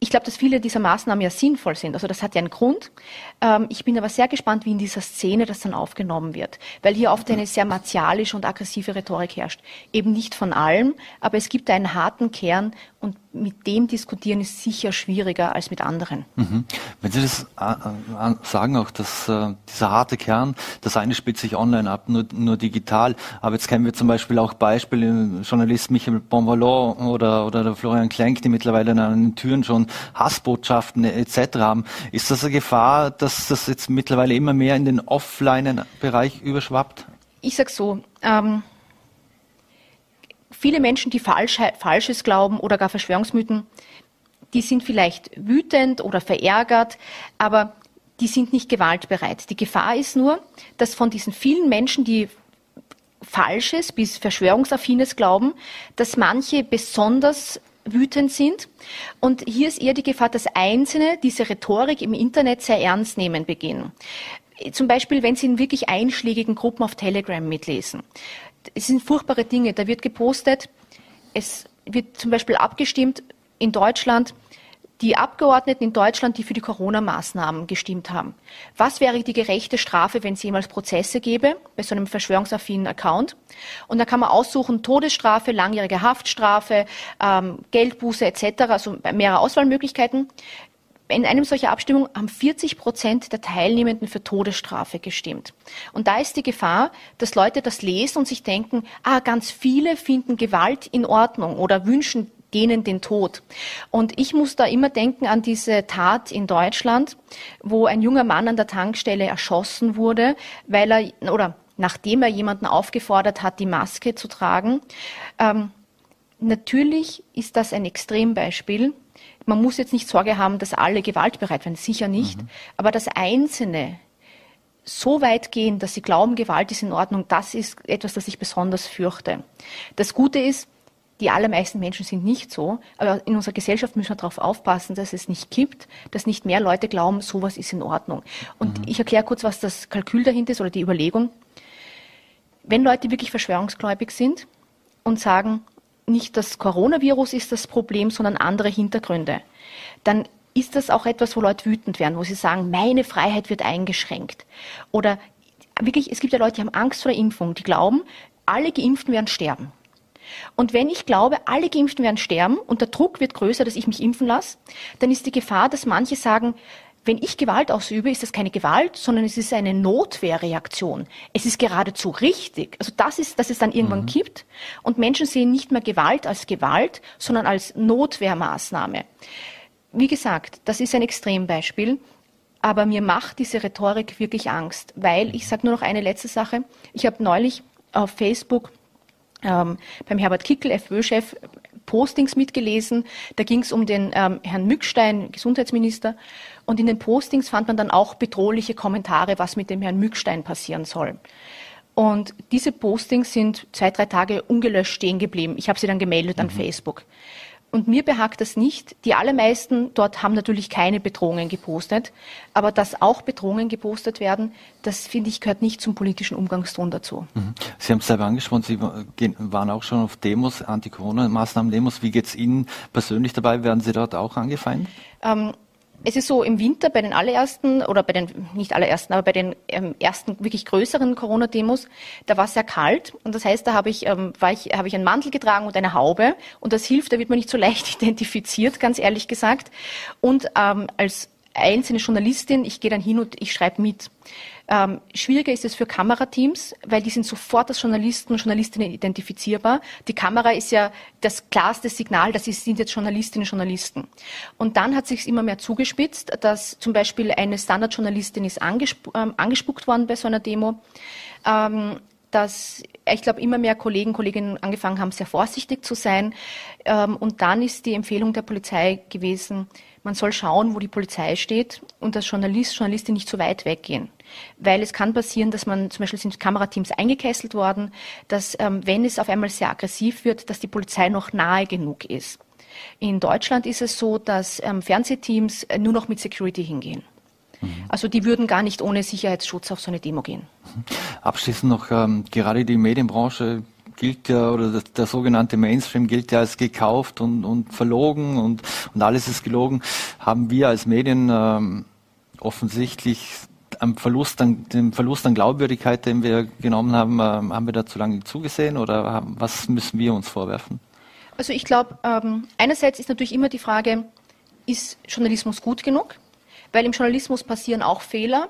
ich glaube, dass viele dieser Maßnahmen ja sinnvoll sind. Also das hat ja einen Grund. Ähm, ich bin aber sehr gespannt, wie in dieser Szene das dann aufgenommen wird, weil hier oft eine sehr martialische und aggressive Rhetorik herrscht. Eben nicht von allem, aber es gibt einen harten Kern und mit dem diskutieren ist sicher schwieriger als mit anderen. Mhm. Wenn Sie das äh, äh, sagen, auch dass äh, dieser harte Kern, das eine spielt sich online ab, nur, nur digital. Aber jetzt kennen wir zum Beispiel auch Beispiele, Journalist Michael Bonvalot oder, oder der Florian Klenk, die mittlerweile an den Türen schon Hassbotschaften etc. haben. Ist das eine Gefahr, dass das jetzt mittlerweile immer mehr in den Offline-Bereich überschwappt? Ich sag so, ähm, viele Menschen, die Falsch, Falsches glauben oder gar Verschwörungsmythen, die sind vielleicht wütend oder verärgert, aber die sind nicht gewaltbereit. Die Gefahr ist nur, dass von diesen vielen Menschen, die Falsches bis Verschwörungsaffines glauben, dass manche besonders wütend sind. Und hier ist eher die Gefahr, dass Einzelne diese Rhetorik im Internet sehr ernst nehmen beginnen. Zum Beispiel, wenn sie in wirklich einschlägigen Gruppen auf Telegram mitlesen es sind furchtbare Dinge. Da wird gepostet, es wird zum Beispiel abgestimmt in Deutschland, die Abgeordneten in Deutschland, die für die Corona-Maßnahmen gestimmt haben. Was wäre die gerechte Strafe, wenn es jemals Prozesse gäbe, bei so einem verschwörungsaffinen Account? Und da kann man aussuchen, Todesstrafe, langjährige Haftstrafe, ähm, Geldbuße etc., also mehrere Auswahlmöglichkeiten in einem solcher Abstimmung haben 40 Prozent der Teilnehmenden für Todesstrafe gestimmt. Und da ist die Gefahr, dass Leute das lesen und sich denken, ah, ganz viele finden Gewalt in Ordnung oder wünschen denen den Tod. Und ich muss da immer denken an diese Tat in Deutschland, wo ein junger Mann an der Tankstelle erschossen wurde, weil er oder nachdem er jemanden aufgefordert hat, die Maske zu tragen. Ähm, natürlich ist das ein Extrembeispiel, man muss jetzt nicht Sorge haben, dass alle gewaltbereit werden, sicher nicht. Mhm. Aber das Einzelne so weit gehen, dass sie glauben, Gewalt ist in Ordnung, das ist etwas, das ich besonders fürchte. Das Gute ist, die allermeisten Menschen sind nicht so, aber in unserer Gesellschaft müssen wir darauf aufpassen, dass es nicht kippt, dass nicht mehr Leute glauben, sowas ist in Ordnung. Und mhm. ich erkläre kurz, was das Kalkül dahinter ist oder die Überlegung. Wenn Leute wirklich verschwörungsgläubig sind und sagen, nicht das Coronavirus ist das Problem, sondern andere Hintergründe, dann ist das auch etwas, wo Leute wütend werden, wo sie sagen, meine Freiheit wird eingeschränkt. Oder wirklich, es gibt ja Leute, die haben Angst vor der Impfung, die glauben, alle Geimpften werden sterben. Und wenn ich glaube, alle Geimpften werden sterben und der Druck wird größer, dass ich mich impfen lasse, dann ist die Gefahr, dass manche sagen, wenn ich Gewalt ausübe, ist das keine Gewalt, sondern es ist eine Notwehrreaktion. Es ist geradezu richtig. Also das ist, dass es dann irgendwann mhm. kippt. Und Menschen sehen nicht mehr Gewalt als Gewalt, sondern als Notwehrmaßnahme. Wie gesagt, das ist ein Extrembeispiel. Aber mir macht diese Rhetorik wirklich Angst, weil ich sage nur noch eine letzte Sache. Ich habe neulich auf Facebook ähm, beim Herbert Kickel, FÖ-Chef, Postings mitgelesen. Da ging es um den ähm, Herrn Mückstein, Gesundheitsminister. Und in den Postings fand man dann auch bedrohliche Kommentare, was mit dem Herrn Mückstein passieren soll. Und diese Postings sind zwei, drei Tage ungelöscht stehen geblieben. Ich habe sie dann gemeldet mhm. an Facebook. Und mir behagt das nicht. Die allermeisten dort haben natürlich keine Bedrohungen gepostet. Aber dass auch Bedrohungen gepostet werden, das finde ich gehört nicht zum politischen Umgangston dazu. Mhm. Sie haben es selber angesprochen, Sie waren auch schon auf Demos, Anti-Corona-Maßnahmen-Demos. Wie geht es Ihnen persönlich dabei? Werden Sie dort auch angefeindet? Ähm, es ist so im Winter bei den allerersten oder bei den nicht allerersten, aber bei den ähm, ersten wirklich größeren Corona-Demos, da war es sehr kalt und das heißt, da habe ich ähm, ich habe ich einen Mantel getragen und eine Haube und das hilft, da wird man nicht so leicht identifiziert, ganz ehrlich gesagt. Und ähm, als einzelne Journalistin, ich gehe dann hin und ich schreibe mit. Ähm, schwieriger ist es für Kamerateams, weil die sind sofort als Journalisten und Journalistinnen identifizierbar. Die Kamera ist ja das klarste Signal, dass sie sind jetzt Journalistinnen und Journalisten. Und dann hat sich immer mehr zugespitzt, dass zum Beispiel eine Standardjournalistin ist angesp ähm, angespuckt worden bei so einer Demo. Ähm, dass ich glaube, immer mehr Kollegen, Kolleginnen angefangen haben, sehr vorsichtig zu sein. Ähm, und dann ist die Empfehlung der Polizei gewesen, man soll schauen, wo die Polizei steht und als Journalist, Journalistin nicht zu weit weggehen. Weil es kann passieren, dass man, zum Beispiel sind Kamerateams eingekesselt worden, dass, ähm, wenn es auf einmal sehr aggressiv wird, dass die Polizei noch nahe genug ist. In Deutschland ist es so, dass ähm, Fernsehteams nur noch mit Security hingehen. Mhm. Also die würden gar nicht ohne Sicherheitsschutz auf so eine Demo gehen. Abschließend noch, ähm, gerade die Medienbranche gilt ja, oder der, der, sogenannte Mainstream gilt ja als gekauft und, und verlogen und, und alles ist gelogen, haben wir als Medien ähm, offensichtlich am Verlust an, dem Verlust an Glaubwürdigkeit, den wir genommen haben, ähm, haben wir da zu lange zugesehen oder haben, was müssen wir uns vorwerfen? Also ich glaube, ähm, einerseits ist natürlich immer die Frage, ist Journalismus gut genug? Weil im Journalismus passieren auch Fehler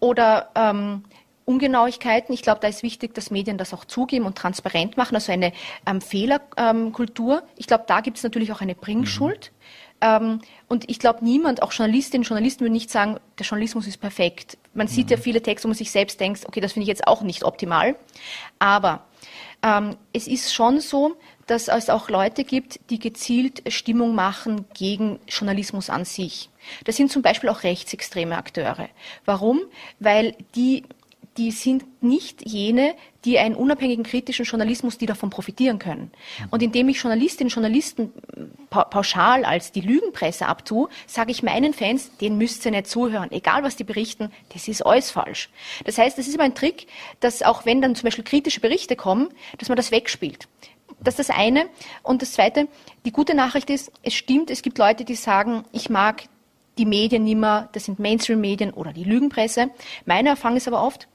oder ähm, Ungenauigkeiten. Ich glaube, da ist wichtig, dass Medien das auch zugeben und transparent machen, also eine ähm, Fehlerkultur. Ähm, ich glaube, da gibt es natürlich auch eine Bringschuld. Mhm. Ähm, und ich glaube, niemand, auch Journalistinnen und Journalisten, würden nicht sagen, der Journalismus ist perfekt. Man sieht mhm. ja viele Texte, wo man sich selbst denkt, okay, das finde ich jetzt auch nicht optimal. Aber ähm, es ist schon so, dass es auch Leute gibt, die gezielt Stimmung machen gegen Journalismus an sich. Das sind zum Beispiel auch rechtsextreme Akteure. Warum? Weil die die sind nicht jene, die einen unabhängigen kritischen Journalismus, die davon profitieren können. Und indem ich Journalistinnen und Journalisten pauschal als die Lügenpresse abtue, sage ich meinen Fans, denen müsst ihr nicht zuhören. Egal, was die berichten, das ist alles falsch. Das heißt, das ist immer ein Trick, dass auch wenn dann zum Beispiel kritische Berichte kommen, dass man das wegspielt. Das ist das eine. Und das zweite, die gute Nachricht ist, es stimmt, es gibt Leute, die sagen, ich mag die Medien nicht mehr, das sind Mainstream-Medien oder die Lügenpresse. Meine Erfahrung ist aber oft,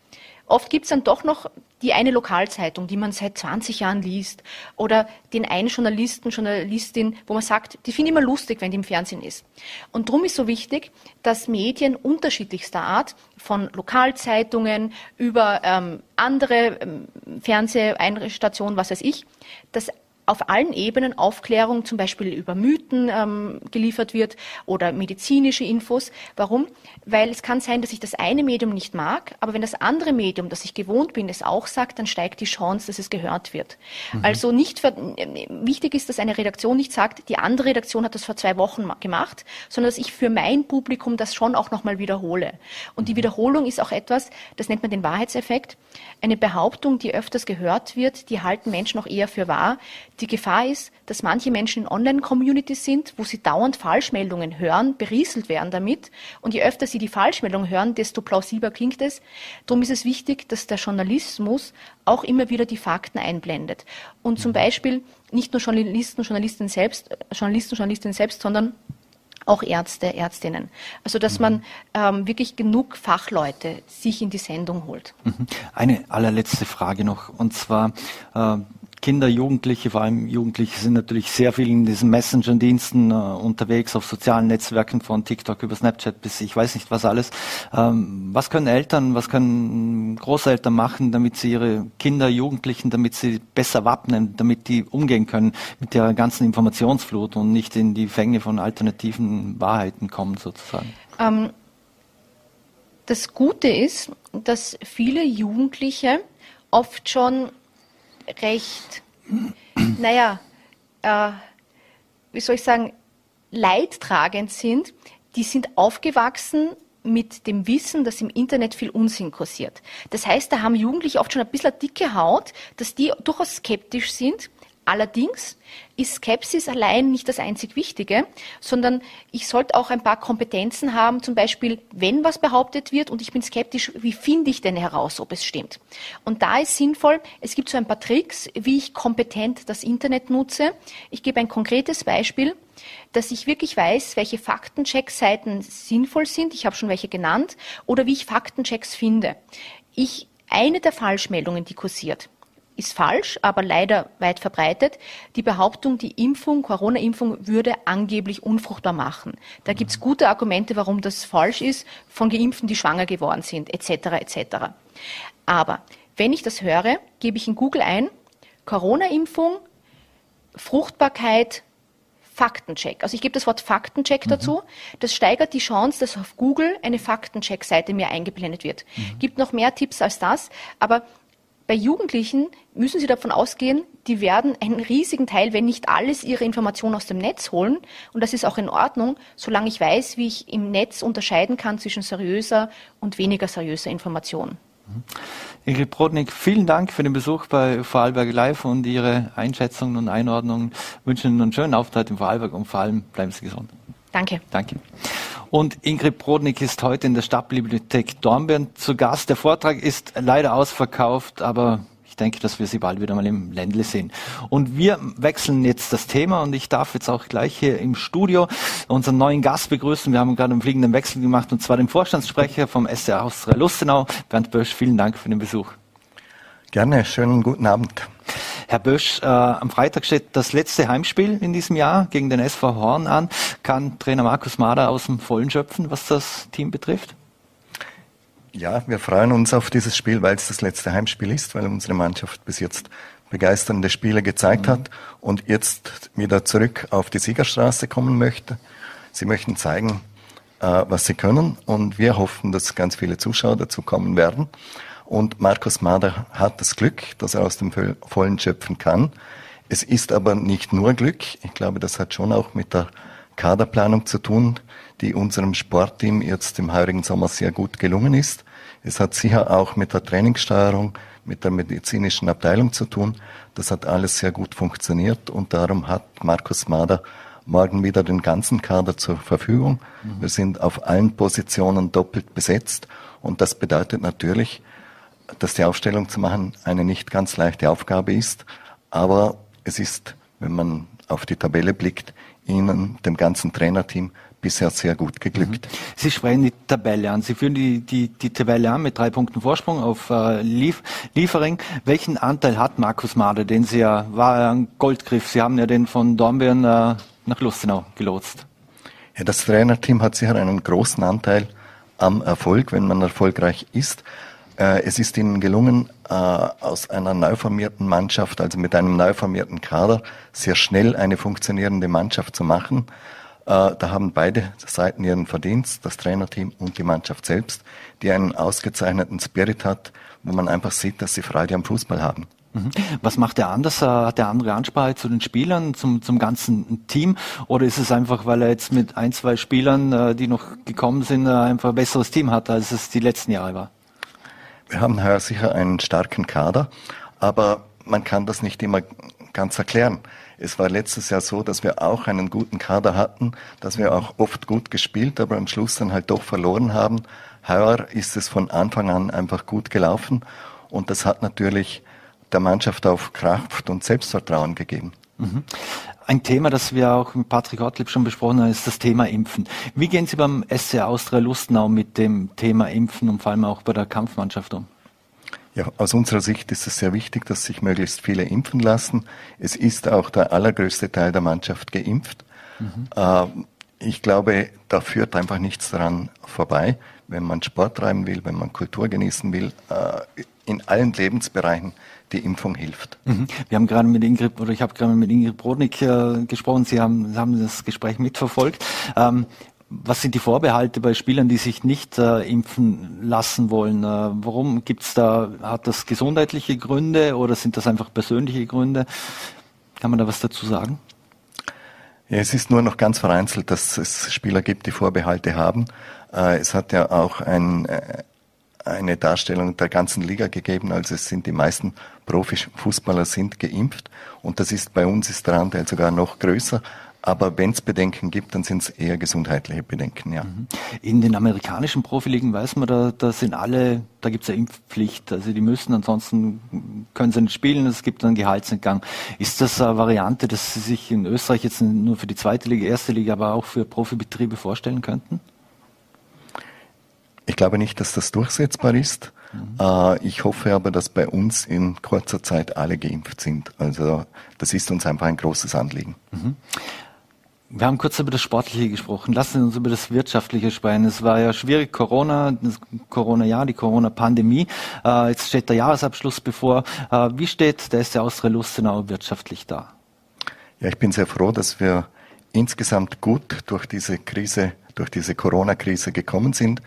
Oft gibt es dann doch noch die eine Lokalzeitung, die man seit 20 Jahren liest, oder den einen Journalisten, Journalistin, wo man sagt, die finde ich immer lustig, wenn die im Fernsehen ist. Und darum ist so wichtig, dass Medien unterschiedlichster Art, von Lokalzeitungen über ähm, andere ähm, Fernseheinstationen, was weiß ich, dass auf allen Ebenen Aufklärung zum Beispiel über Mythen ähm, geliefert wird oder medizinische Infos. Warum? Weil es kann sein, dass ich das eine Medium nicht mag, aber wenn das andere Medium, das ich gewohnt bin, es auch sagt, dann steigt die Chance, dass es gehört wird. Mhm. Also nicht für, wichtig ist, dass eine Redaktion nicht sagt, die andere Redaktion hat das vor zwei Wochen gemacht, sondern dass ich für mein Publikum das schon auch nochmal wiederhole. Und die mhm. Wiederholung ist auch etwas, das nennt man den Wahrheitseffekt. Eine Behauptung, die öfters gehört wird, die halten Menschen auch eher für wahr die Gefahr ist, dass manche Menschen in Online-Communities sind, wo sie dauernd Falschmeldungen hören, berieselt werden damit. Und je öfter sie die Falschmeldung hören, desto plausibler klingt es. Darum ist es wichtig, dass der Journalismus auch immer wieder die Fakten einblendet. Und zum Beispiel nicht nur Journalisten, Journalistinnen selbst, Journalisten, Journalistinnen selbst, sondern auch Ärzte, Ärztinnen. Also dass man ähm, wirklich genug Fachleute sich in die Sendung holt. Mhm. Eine allerletzte Frage noch, und zwar äh, Kinder, Jugendliche, vor allem Jugendliche sind natürlich sehr viel in diesen Messenger-Diensten äh, unterwegs, auf sozialen Netzwerken von TikTok über Snapchat bis ich weiß nicht was alles. Ähm, was können Eltern, was können Großeltern machen, damit sie ihre Kinder, Jugendlichen, damit sie besser wappnen, damit die umgehen können mit der ganzen Informationsflut und nicht in die Fänge von alternativen Wahrheiten kommen sozusagen? Ähm, das Gute ist, dass viele Jugendliche oft schon recht, naja, äh, wie soll ich sagen, leidtragend sind, die sind aufgewachsen mit dem Wissen, dass im Internet viel Unsinn kursiert. Das heißt, da haben Jugendliche oft schon ein bisschen dicke Haut, dass die durchaus skeptisch sind Allerdings ist Skepsis allein nicht das einzig Wichtige, sondern ich sollte auch ein paar Kompetenzen haben, zum Beispiel, wenn was behauptet wird und ich bin skeptisch, wie finde ich denn heraus, ob es stimmt? Und da ist sinnvoll, es gibt so ein paar Tricks, wie ich kompetent das Internet nutze. Ich gebe ein konkretes Beispiel, dass ich wirklich weiß, welche Faktencheck-Seiten sinnvoll sind. Ich habe schon welche genannt. Oder wie ich Faktenchecks finde. Ich, eine der Falschmeldungen, die kursiert, ist falsch, aber leider weit verbreitet. Die Behauptung, die Impfung, Corona-Impfung würde angeblich unfruchtbar machen. Da gibt es gute Argumente, warum das falsch ist, von Geimpften, die schwanger geworden sind, etc. etc. Aber wenn ich das höre, gebe ich in Google ein, Corona-Impfung, Fruchtbarkeit, Faktencheck. Also ich gebe das Wort Faktencheck mhm. dazu. Das steigert die Chance, dass auf Google eine Faktencheck-Seite mir eingeblendet wird. Mhm. Gibt noch mehr Tipps als das, aber bei Jugendlichen müssen Sie davon ausgehen, die werden einen riesigen Teil, wenn nicht alles, ihre Informationen aus dem Netz holen. Und das ist auch in Ordnung, solange ich weiß, wie ich im Netz unterscheiden kann zwischen seriöser und weniger seriöser Information. Mhm. Ingrid Brodnik, vielen Dank für den Besuch bei Vorarlberg Live und Ihre Einschätzungen und Einordnungen. Ich wünsche Ihnen einen schönen Auftritt in Vorarlberg und vor allem bleiben Sie gesund. Danke. Danke. Und Ingrid Brodnik ist heute in der Stadtbibliothek Dornbirn zu Gast. Der Vortrag ist leider ausverkauft, aber ich denke, dass wir sie bald wieder mal im Ländle sehen. Und wir wechseln jetzt das Thema und ich darf jetzt auch gleich hier im Studio unseren neuen Gast begrüßen. Wir haben gerade einen fliegenden Wechsel gemacht und zwar den Vorstandssprecher vom SR Austria Lustenau, Bernd Bösch. Vielen Dank für den Besuch. Gerne, schönen guten Abend. Herr Bösch, äh, am Freitag steht das letzte Heimspiel in diesem Jahr gegen den SV Horn an. Kann Trainer Markus Mader aus dem Vollen schöpfen, was das Team betrifft? Ja, wir freuen uns auf dieses Spiel, weil es das letzte Heimspiel ist, weil unsere Mannschaft bis jetzt begeisternde Spiele gezeigt mhm. hat und jetzt wieder zurück auf die Siegerstraße kommen möchte. Sie möchten zeigen, äh, was sie können und wir hoffen, dass ganz viele Zuschauer dazu kommen werden. Und Markus Mader hat das Glück, dass er aus dem Vollen schöpfen kann. Es ist aber nicht nur Glück. Ich glaube, das hat schon auch mit der Kaderplanung zu tun, die unserem Sportteam jetzt im heurigen Sommer sehr gut gelungen ist. Es hat sicher auch mit der Trainingssteuerung, mit der medizinischen Abteilung zu tun. Das hat alles sehr gut funktioniert und darum hat Markus Mader morgen wieder den ganzen Kader zur Verfügung. Mhm. Wir sind auf allen Positionen doppelt besetzt und das bedeutet natürlich, dass die Aufstellung zu machen eine nicht ganz leichte Aufgabe ist, aber es ist, wenn man auf die Tabelle blickt, Ihnen, dem ganzen Trainerteam, bisher sehr gut geglückt. Mhm. Sie sprechen die Tabelle an. Sie führen die, die, die Tabelle an mit drei Punkten Vorsprung auf äh, Lief, Liefering. Welchen Anteil hat Markus Mader? Den Sie ja, war ja ein Goldgriff. Sie haben ja den von Dornbirn äh, nach Lustenau gelotst. Ja, das Trainerteam hat sicher einen großen Anteil am Erfolg, wenn man erfolgreich ist. Äh, es ist ihnen gelungen, äh, aus einer neu formierten Mannschaft, also mit einem neu formierten Kader, sehr schnell eine funktionierende Mannschaft zu machen. Äh, da haben beide Seiten ihren Verdienst, das Trainerteam und die Mannschaft selbst, die einen ausgezeichneten Spirit hat, wo man einfach sieht, dass sie Freude am Fußball haben. Mhm. Was macht er anders? Hat er andere Ansprache zu den Spielern, zum, zum ganzen Team? Oder ist es einfach, weil er jetzt mit ein, zwei Spielern, die noch gekommen sind, einfach ein besseres Team hat, als es die letzten Jahre war? Wir haben heuer sicher einen starken Kader, aber man kann das nicht immer ganz erklären. Es war letztes Jahr so, dass wir auch einen guten Kader hatten, dass wir auch oft gut gespielt, aber am Schluss dann halt doch verloren haben. Heuer ist es von Anfang an einfach gut gelaufen und das hat natürlich der Mannschaft auf Kraft und Selbstvertrauen gegeben. Mhm. Ein Thema, das wir auch mit Patrick Ortlieb schon besprochen haben, ist das Thema Impfen. Wie gehen Sie beim SC Austria Lustenau mit dem Thema Impfen und vor allem auch bei der Kampfmannschaft um? Ja, aus unserer Sicht ist es sehr wichtig, dass sich möglichst viele impfen lassen. Es ist auch der allergrößte Teil der Mannschaft geimpft. Mhm. Äh, ich glaube, da führt einfach nichts daran vorbei, wenn man Sport treiben will, wenn man Kultur genießen will, äh, in allen Lebensbereichen die Impfung hilft. Mhm. Wir haben gerade mit Ingrid, oder ich habe gerade mit Ingrid Brodnik äh, gesprochen, Sie haben, Sie haben das Gespräch mitverfolgt. Ähm, was sind die Vorbehalte bei Spielern, die sich nicht äh, impfen lassen wollen? Äh, warum gibt's da, hat das gesundheitliche Gründe oder sind das einfach persönliche Gründe? Kann man da was dazu sagen? Ja, es ist nur noch ganz vereinzelt, dass es Spieler gibt, die Vorbehalte haben. Äh, es hat ja auch ein, äh, eine Darstellung der ganzen Liga gegeben. Also es sind die meisten Profifußballer sind geimpft und das ist bei uns ist der Anteil sogar noch größer. Aber wenn es Bedenken gibt, dann sind es eher gesundheitliche Bedenken, ja. Mhm. In den amerikanischen Profiligen weiß man, da, da sind alle, da gibt es ja Impfpflicht. Also die müssen, ansonsten können sie nicht spielen, es gibt einen Gehaltsentgang. Ist das eine Variante, dass Sie sich in Österreich jetzt nur für die zweite Liga, erste Liga, aber auch für Profibetriebe vorstellen könnten? Ich glaube nicht, dass das durchsetzbar ist. Mhm. Äh, ich hoffe aber, dass bei uns in kurzer Zeit alle geimpft sind. Also das ist uns einfach ein großes Anliegen. Mhm. Wir haben kurz über das Sportliche gesprochen. Lassen Sie uns über das Wirtschaftliche sprechen. Es war ja schwierig, Corona, das Corona-Jahr, die Corona-Pandemie. Äh, jetzt steht der Jahresabschluss bevor. Äh, wie steht der SC Austria Lustenau wirtschaftlich da? Ja, ich bin sehr froh, dass wir insgesamt gut durch diese Krise, durch diese Corona-Krise gekommen sind.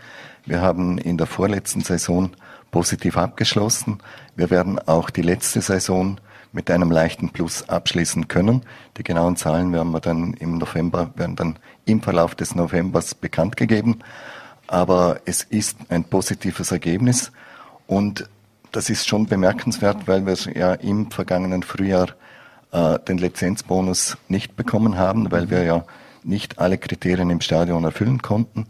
Wir haben in der vorletzten Saison positiv abgeschlossen. Wir werden auch die letzte Saison mit einem leichten Plus abschließen können. Die genauen Zahlen werden wir dann im November, werden dann im Verlauf des Novembers bekannt gegeben. Aber es ist ein positives Ergebnis und das ist schon bemerkenswert, weil wir ja im vergangenen Frühjahr äh, den Lizenzbonus nicht bekommen haben, weil wir ja nicht alle Kriterien im Stadion erfüllen konnten.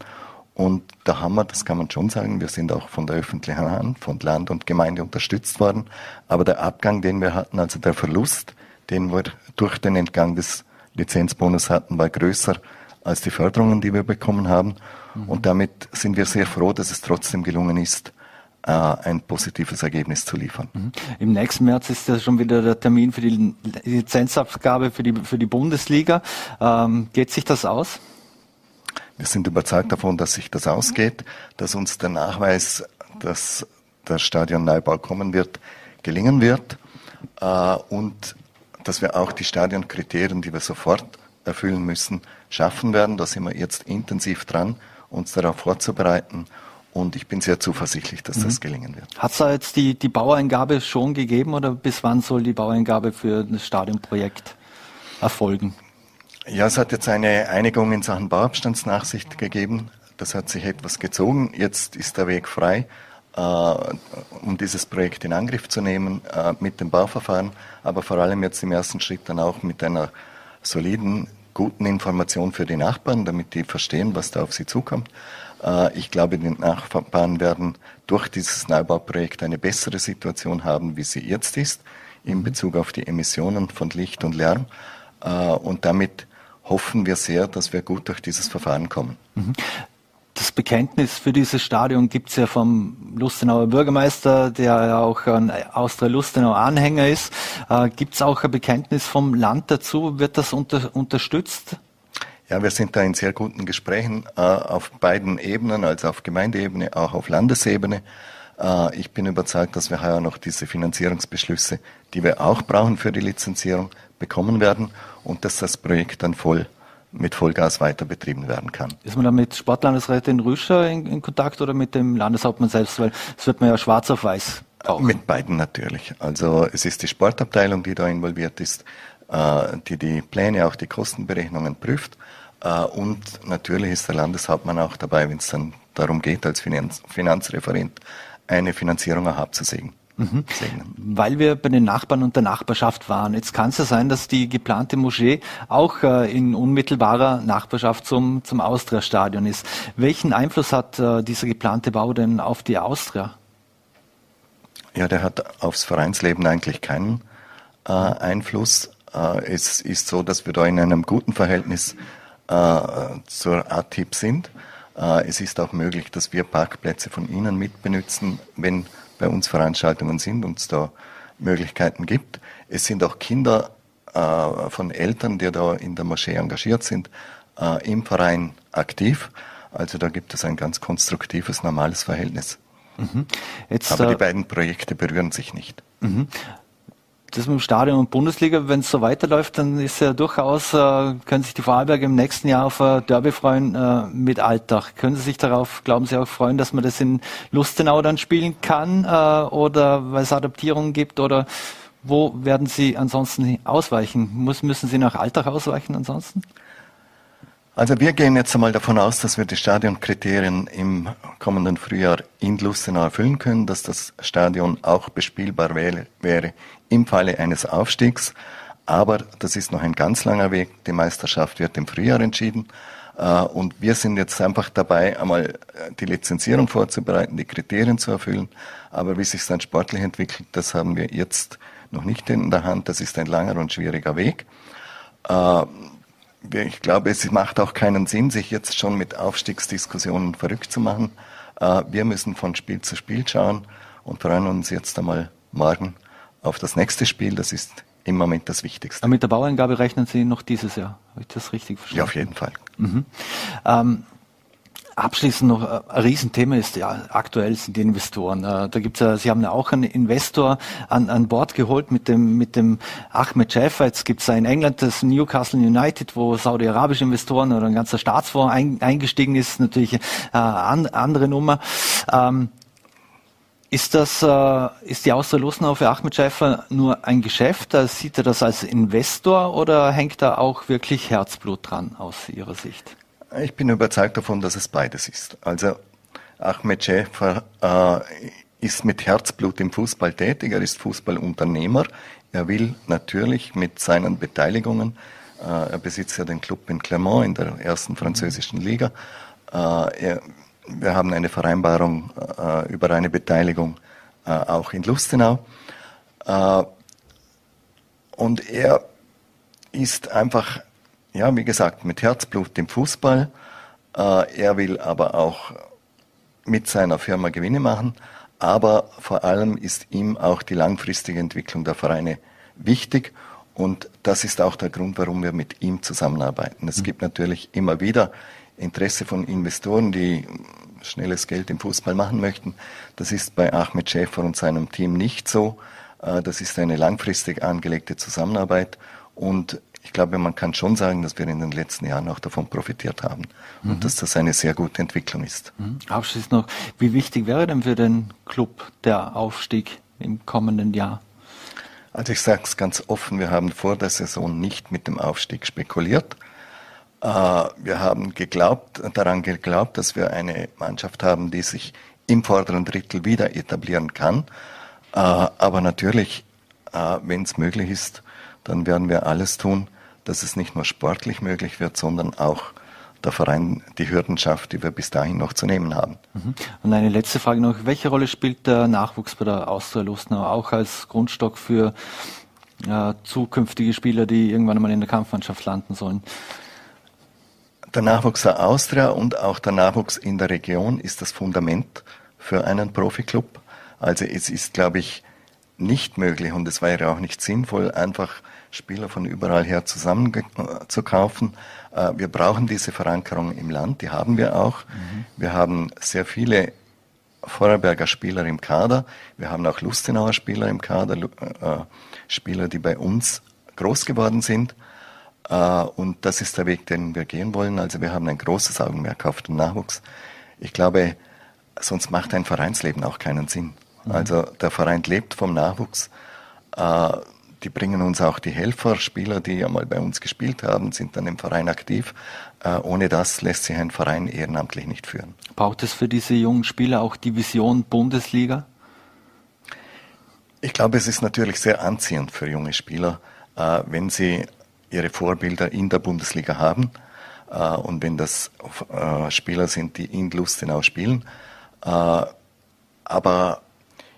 Und da haben wir, das kann man schon sagen, wir sind auch von der öffentlichen Hand, von Land und Gemeinde unterstützt worden. Aber der Abgang, den wir hatten, also der Verlust, den wir durch den Entgang des Lizenzbonus hatten, war größer als die Förderungen, die wir bekommen haben. Mhm. Und damit sind wir sehr froh, dass es trotzdem gelungen ist, äh, ein positives Ergebnis zu liefern. Mhm. Im nächsten März ist ja schon wieder der Termin für die Lizenzabgabe für die, für die Bundesliga. Ähm, geht sich das aus? Wir sind überzeugt davon, dass sich das ausgeht, dass uns der Nachweis, dass der Stadionneubau kommen wird, gelingen wird äh, und dass wir auch die Stadionkriterien, die wir sofort erfüllen müssen, schaffen werden. Da sind wir jetzt intensiv dran, uns darauf vorzubereiten. Und ich bin sehr zuversichtlich, dass mhm. das gelingen wird. Hat es da jetzt die, die Baueingabe schon gegeben oder bis wann soll die Baueingabe für das Stadionprojekt erfolgen? Ja, es hat jetzt eine Einigung in Sachen Bauabstandsnachsicht gegeben. Das hat sich etwas gezogen. Jetzt ist der Weg frei, äh, um dieses Projekt in Angriff zu nehmen äh, mit dem Bauverfahren, aber vor allem jetzt im ersten Schritt dann auch mit einer soliden, guten Information für die Nachbarn, damit die verstehen, was da auf sie zukommt. Äh, ich glaube, die Nachbarn werden durch dieses Neubauprojekt eine bessere Situation haben, wie sie jetzt ist, in Bezug auf die Emissionen von Licht und Lärm. Äh, und damit hoffen wir sehr, dass wir gut durch dieses Verfahren kommen. Mhm. Das Bekenntnis für dieses Stadion gibt es ja vom Lustenauer Bürgermeister, der ja auch ein Austria-Lustenau Anhänger ist. Äh, gibt es auch ein Bekenntnis vom Land dazu? Wird das unter, unterstützt? Ja, wir sind da in sehr guten Gesprächen äh, auf beiden Ebenen, also auf Gemeindeebene, auch auf Landesebene. Äh, ich bin überzeugt, dass wir heuer noch diese Finanzierungsbeschlüsse, die wir auch brauchen für die Lizenzierung, bekommen werden und dass das Projekt dann voll mit Vollgas weiter betrieben werden kann. Ist man da mit Sportlandesrätin Rüscher in, in, Kontakt oder mit dem Landeshauptmann selbst? Weil es wird man ja schwarz auf weiß brauchen. Mit beiden natürlich. Also es ist die Sportabteilung, die da involviert ist, äh, die die Pläne, auch die Kostenberechnungen prüft. Äh, und natürlich ist der Landeshauptmann auch dabei, wenn es dann darum geht, als Finanz Finanzreferent eine Finanzierung auch abzusägen. Mhm. Weil wir bei den Nachbarn und der Nachbarschaft waren. Jetzt kann es ja sein, dass die geplante Moschee auch äh, in unmittelbarer Nachbarschaft zum, zum Austria-Stadion ist. Welchen Einfluss hat äh, dieser geplante Bau denn auf die Austria? Ja, der hat aufs Vereinsleben eigentlich keinen äh, Einfluss. Äh, es ist so, dass wir da in einem guten Verhältnis äh, zur ATIP sind. Äh, es ist auch möglich, dass wir Parkplätze von Ihnen mitbenutzen, wenn bei uns Veranstaltungen sind und es da Möglichkeiten gibt. Es sind auch Kinder äh, von Eltern, die da in der Moschee engagiert sind, äh, im Verein aktiv. Also da gibt es ein ganz konstruktives, normales Verhältnis. Mhm. Jetzt, Aber die äh, beiden Projekte berühren sich nicht. Mhm das mit dem Stadion und Bundesliga, wenn es so weiterläuft, dann ist ja durchaus, äh, können sich die Vorarlberger im nächsten Jahr auf ein Derby freuen äh, mit Alltag. Können Sie sich darauf, glauben Sie auch freuen, dass man das in Lustenau dann spielen kann äh, oder weil es Adaptierungen gibt oder wo werden Sie ansonsten ausweichen? Muss, müssen Sie nach Alltag ausweichen ansonsten? Also wir gehen jetzt einmal davon aus, dass wir die Stadionkriterien im kommenden Frühjahr in Lustenau erfüllen können, dass das Stadion auch bespielbar wäre, wäre im Falle eines Aufstiegs. Aber das ist noch ein ganz langer Weg. Die Meisterschaft wird im Frühjahr entschieden. Äh, und wir sind jetzt einfach dabei, einmal äh, die Lizenzierung vorzubereiten, die Kriterien zu erfüllen. Aber wie sich dann sportlich entwickelt, das haben wir jetzt noch nicht in der Hand. Das ist ein langer und schwieriger Weg. Äh, ich glaube, es macht auch keinen Sinn, sich jetzt schon mit Aufstiegsdiskussionen verrückt zu machen. Wir müssen von Spiel zu Spiel schauen und freuen uns jetzt einmal morgen auf das nächste Spiel. Das ist im Moment das Wichtigste. Aber mit der Baueingabe rechnen Sie noch dieses Jahr. Habe ich das richtig verstanden? Ja, auf jeden Fall. Mhm. Ähm, Abschließend noch äh, ein Riesenthema ist ja aktuell sind die Investoren. Äh, da gibt's ja, Sie haben ja auch einen Investor an, an Bord geholt mit dem mit dem Ahmed Schäfer. Jetzt gibt's ja in England das Newcastle United, wo saudi-arabische Investoren oder ein ganzer Staatsfonds ein, eingestiegen ist. Natürlich äh, an, andere Nummer. Ähm, ist das, äh, ist die Austerlusenau für Ahmed Schäfer nur ein Geschäft? Äh, sieht er das als Investor oder hängt da auch wirklich Herzblut dran aus Ihrer Sicht? Ich bin überzeugt davon, dass es beides ist. Also Ahmed Schäfer äh, ist mit Herzblut im Fußball tätig, er ist Fußballunternehmer. Er will natürlich mit seinen Beteiligungen, äh, er besitzt ja den Club in Clermont in der ersten französischen Liga, er, wir haben eine Vereinbarung äh, über eine Beteiligung äh, auch in Lustenau. Äh, und er ist einfach, ja, wie gesagt, mit Herzblut im Fußball. Äh, er will aber auch mit seiner Firma Gewinne machen. Aber vor allem ist ihm auch die langfristige Entwicklung der Vereine wichtig. Und das ist auch der Grund, warum wir mit ihm zusammenarbeiten. Es mhm. gibt natürlich immer wieder Interesse von Investoren, die schnelles Geld im Fußball machen möchten. Das ist bei Ahmed Schäfer und seinem Team nicht so. Äh, das ist eine langfristig angelegte Zusammenarbeit und ich glaube, man kann schon sagen, dass wir in den letzten Jahren auch davon profitiert haben mhm. und dass das eine sehr gute Entwicklung ist. Mhm. Abschließend noch, wie wichtig wäre denn für den Club der Aufstieg im kommenden Jahr? Also ich sage es ganz offen, wir haben vor der Saison nicht mit dem Aufstieg spekuliert. Äh, wir haben geglaubt, daran geglaubt, dass wir eine Mannschaft haben, die sich im vorderen Drittel wieder etablieren kann. Äh, aber natürlich, äh, wenn es möglich ist, dann werden wir alles tun, dass es nicht nur sportlich möglich wird, sondern auch der Verein die Hürden schafft, die wir bis dahin noch zu nehmen haben. Mhm. Und eine letzte Frage noch. Welche Rolle spielt der Nachwuchs bei der Austria Lustenau auch als Grundstock für äh, zukünftige Spieler, die irgendwann einmal in der Kampfmannschaft landen sollen? Der Nachwuchs der Austria und auch der Nachwuchs in der Region ist das Fundament für einen Profiklub. Also es ist, glaube ich, nicht möglich und es wäre auch nicht sinnvoll, einfach Spieler von überall her zusammen äh, zu kaufen. Äh, wir brauchen diese Verankerung im Land, die haben wir auch. Mhm. Wir haben sehr viele Vorarlberger Spieler im Kader. Wir haben auch Lustenauer Spieler im Kader, äh, Spieler, die bei uns groß geworden sind. Äh, und das ist der Weg, den wir gehen wollen. Also wir haben ein großes Augenmerk auf den Nachwuchs. Ich glaube, sonst macht ein Vereinsleben auch keinen Sinn. Mhm. Also der Verein lebt vom Nachwuchs. Äh, die bringen uns auch die Helfer, Spieler, die einmal bei uns gespielt haben, sind dann im Verein aktiv. Äh, ohne das lässt sich ein Verein ehrenamtlich nicht führen. Braucht es für diese jungen Spieler auch die Vision Bundesliga? Ich glaube, es ist natürlich sehr anziehend für junge Spieler, wenn sie ihre Vorbilder in der Bundesliga haben. Äh, und wenn das äh, Spieler sind, die in Lustenau spielen. Äh, aber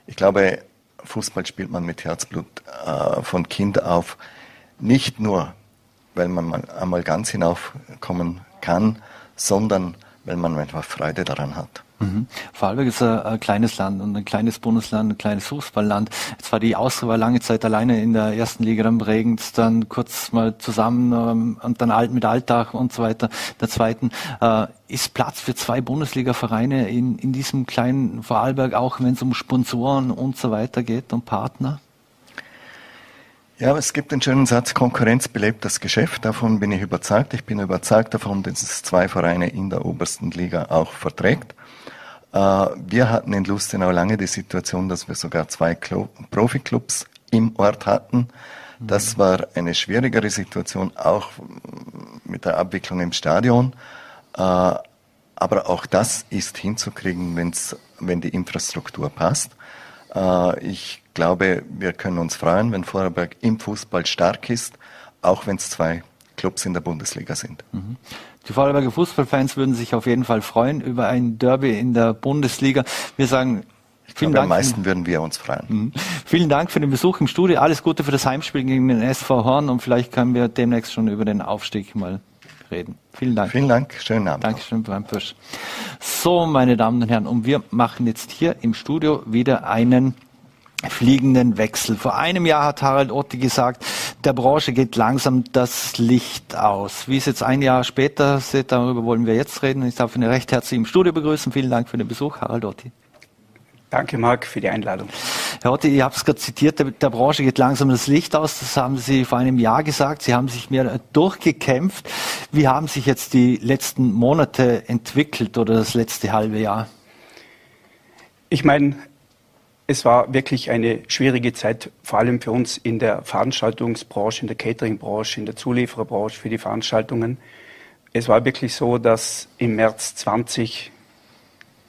ich glaube, Fußball spielt man mit Herzblut von Kind auf. Nicht nur, weil man mal einmal ganz hinaufkommen kann, sondern weil man einfach Freude daran hat. Mhm. Vorarlberg ist ein, ein, kleines Land und ein kleines Bundesland, ein kleines Fußballland. Jetzt war die Austria war lange Zeit alleine in der ersten Liga, dann prägend, dann kurz mal zusammen ähm, und dann alt mit Alltag und so weiter. Der zweiten äh, ist Platz für zwei Bundesliga-Vereine in, in diesem kleinen Vorarlberg, auch wenn es um Sponsoren und so weiter geht und Partner? Ja, es gibt den schönen Satz, Konkurrenz belebt das Geschäft. Davon bin ich überzeugt. Ich bin überzeugt davon, dass es zwei Vereine in der obersten Liga auch verträgt. Äh, wir hatten in Lustenau lange die Situation, dass wir sogar zwei Profiklubs im Ort hatten. Das mhm. war eine schwierigere Situation, auch mit der Abwicklung im Stadion. Äh, aber auch das ist hinzukriegen, wenn's, wenn die Infrastruktur passt. Äh, ich glaube, wir können uns freuen, wenn Vorarlberg im Fußball stark ist, auch wenn es zwei Clubs in der Bundesliga sind. Mhm. Die Vorarlberger Fußballfans würden sich auf jeden Fall freuen über ein Derby in der Bundesliga. Wir sagen Vielen Dank. Am meisten würden wir uns freuen. Mhm. Vielen Dank für den Besuch im Studio. Alles Gute für das Heimspiel gegen den SV Horn und vielleicht können wir demnächst schon über den Aufstieg mal reden. Vielen Dank. Vielen Dank. Schönen Abend. Dankeschön beim Fisch. So, meine Damen und Herren, und wir machen jetzt hier im Studio wieder einen fliegenden Wechsel. Vor einem Jahr hat Harald Otti gesagt, der Branche geht langsam das Licht aus. Wie es jetzt ein Jahr später sieht, darüber wollen wir jetzt reden. Ich darf ihn recht herzlich im Studio begrüßen. Vielen Dank für den Besuch, Harald Otti. Danke, Marc, für die Einladung. Herr Otti, ich habe es gerade zitiert, der, der, Branche geht langsam das Licht aus. Das haben Sie vor einem Jahr gesagt. Sie haben sich mehr durchgekämpft. Wie haben sich jetzt die letzten Monate entwickelt oder das letzte halbe Jahr? Ich meine, es war wirklich eine schwierige Zeit, vor allem für uns in der Veranstaltungsbranche, in der Cateringbranche, in der Zuliefererbranche für die Veranstaltungen. Es war wirklich so, dass im März 20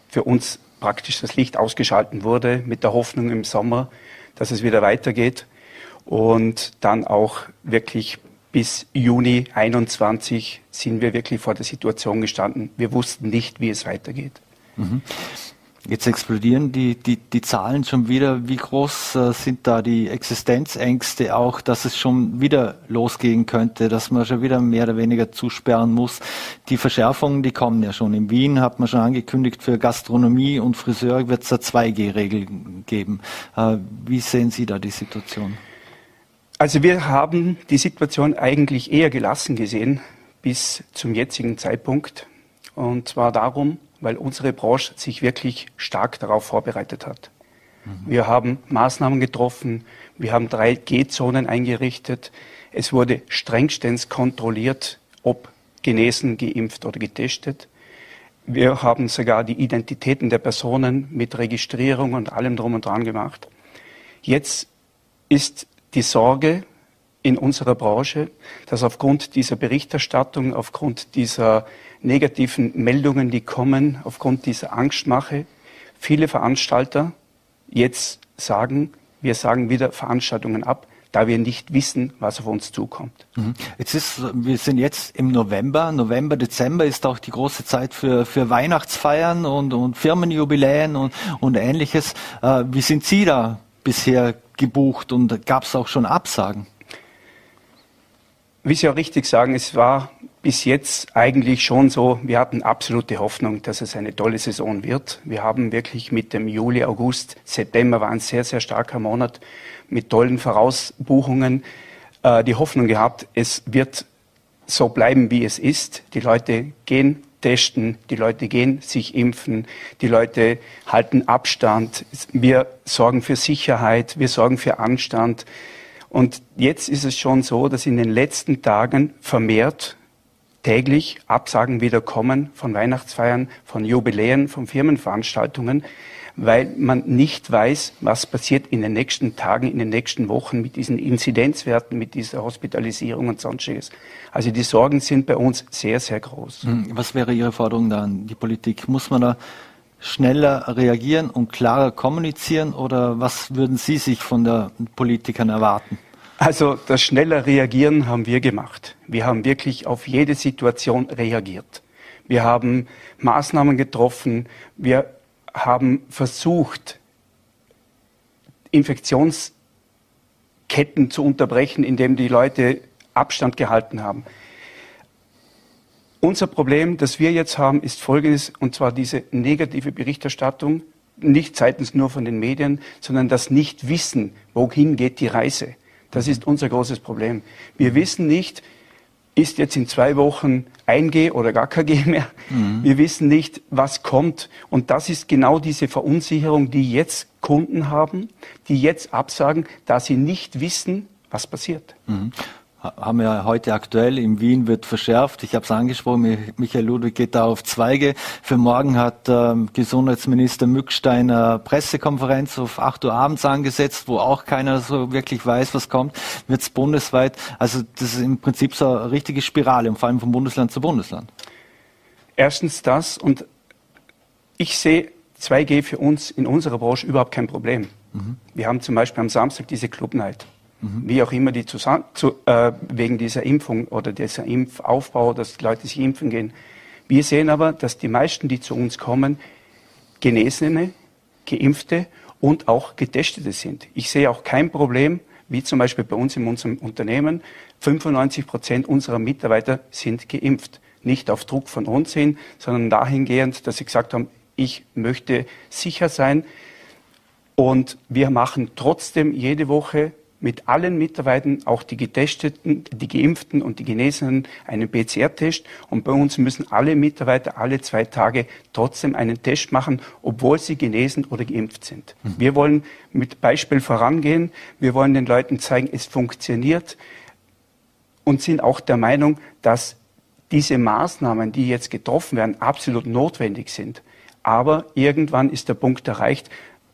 für uns praktisch das Licht ausgeschalten wurde, mit der Hoffnung im Sommer, dass es wieder weitergeht. Und dann auch wirklich bis Juni 21 sind wir wirklich vor der Situation gestanden. Wir wussten nicht, wie es weitergeht. Mhm. Jetzt explodieren die, die, die Zahlen schon wieder. Wie groß äh, sind da die Existenzängste auch, dass es schon wieder losgehen könnte, dass man schon wieder mehr oder weniger zusperren muss? Die Verschärfungen, die kommen ja schon. In Wien hat man schon angekündigt, für Gastronomie und Friseur wird es eine 2G-Regel geben. Äh, wie sehen Sie da die Situation? Also wir haben die Situation eigentlich eher gelassen gesehen bis zum jetzigen Zeitpunkt. Und zwar darum, weil unsere Branche sich wirklich stark darauf vorbereitet hat. Mhm. Wir haben Maßnahmen getroffen, wir haben 3G-Zonen eingerichtet. Es wurde strengstens kontrolliert, ob genesen, geimpft oder getestet. Wir haben sogar die Identitäten der Personen mit Registrierung und allem drum und dran gemacht. Jetzt ist die Sorge in unserer Branche, dass aufgrund dieser Berichterstattung, aufgrund dieser negativen Meldungen, die kommen, aufgrund dieser Angstmache, viele Veranstalter jetzt sagen, wir sagen wieder Veranstaltungen ab, da wir nicht wissen, was auf uns zukommt. Mhm. Jetzt ist, wir sind jetzt im November. November, Dezember ist auch die große Zeit für, für Weihnachtsfeiern und, und Firmenjubiläen und, und ähnliches. Äh, wie sind Sie da bisher gebucht und gab es auch schon Absagen? Wie Sie auch richtig sagen, es war bis jetzt eigentlich schon so, wir hatten absolute Hoffnung, dass es eine tolle Saison wird. Wir haben wirklich mit dem Juli, August, September war ein sehr, sehr starker Monat mit tollen Vorausbuchungen äh, die Hoffnung gehabt, es wird so bleiben, wie es ist. Die Leute gehen testen, die Leute gehen sich impfen, die Leute halten Abstand, wir sorgen für Sicherheit, wir sorgen für Anstand. Und jetzt ist es schon so, dass in den letzten Tagen vermehrt täglich Absagen wieder kommen von Weihnachtsfeiern, von Jubiläen, von Firmenveranstaltungen, weil man nicht weiß, was passiert in den nächsten Tagen, in den nächsten Wochen mit diesen Inzidenzwerten, mit dieser Hospitalisierung und sonstiges. Also die Sorgen sind bei uns sehr, sehr groß. Hm, was wäre Ihre Forderung da an die Politik? Muss man da schneller reagieren und klarer kommunizieren oder was würden Sie sich von den Politikern erwarten? Also das schneller Reagieren haben wir gemacht. Wir haben wirklich auf jede Situation reagiert. Wir haben Maßnahmen getroffen. Wir haben versucht, Infektionsketten zu unterbrechen, indem die Leute Abstand gehalten haben. Unser Problem, das wir jetzt haben, ist folgendes, und zwar diese negative Berichterstattung, nicht seitens nur von den Medien, sondern das Nichtwissen, wohin geht die Reise. Das ist unser großes Problem. Wir wissen nicht, ist jetzt in zwei Wochen 1G oder gar kein G mehr. Mhm. Wir wissen nicht, was kommt. Und das ist genau diese Verunsicherung, die jetzt Kunden haben, die jetzt absagen, da sie nicht wissen, was passiert. Mhm haben wir heute aktuell. In Wien wird verschärft. Ich habe es angesprochen, Michael Ludwig geht da auf Zweige. Für morgen hat ähm, Gesundheitsminister Mückstein eine Pressekonferenz auf 8 Uhr abends angesetzt, wo auch keiner so wirklich weiß, was kommt. Wird es bundesweit. Also das ist im Prinzip so eine richtige Spirale und vor allem von Bundesland zu Bundesland. Erstens das und ich sehe 2G für uns in unserer Branche überhaupt kein Problem. Mhm. Wir haben zum Beispiel am Samstag diese Club Night mhm. wie auch immer die zusammen, zu, äh, wegen dieser Impfung oder dieser Impfaufbau, dass die Leute sich impfen gehen. Wir sehen aber, dass die meisten, die zu uns kommen, Genesene, Geimpfte und auch Getestete sind. Ich sehe auch kein Problem, wie zum Beispiel bei uns in unserem Unternehmen. 95 Prozent unserer Mitarbeiter sind geimpft. Nicht auf Druck von uns hin, sondern dahingehend, dass sie gesagt haben, ich möchte sicher sein. Und wir machen trotzdem jede Woche mit allen Mitarbeitern, auch die Getesteten, die Geimpften und die Genesenen, einen PCR-Test. Und bei uns müssen alle Mitarbeiter alle zwei Tage trotzdem einen Test machen, obwohl sie genesen oder geimpft sind. Mhm. Wir wollen mit Beispiel vorangehen. Wir wollen den Leuten zeigen, es funktioniert und sind auch der Meinung, dass diese Maßnahmen, die jetzt getroffen werden, absolut notwendig sind. Aber irgendwann ist der Punkt erreicht,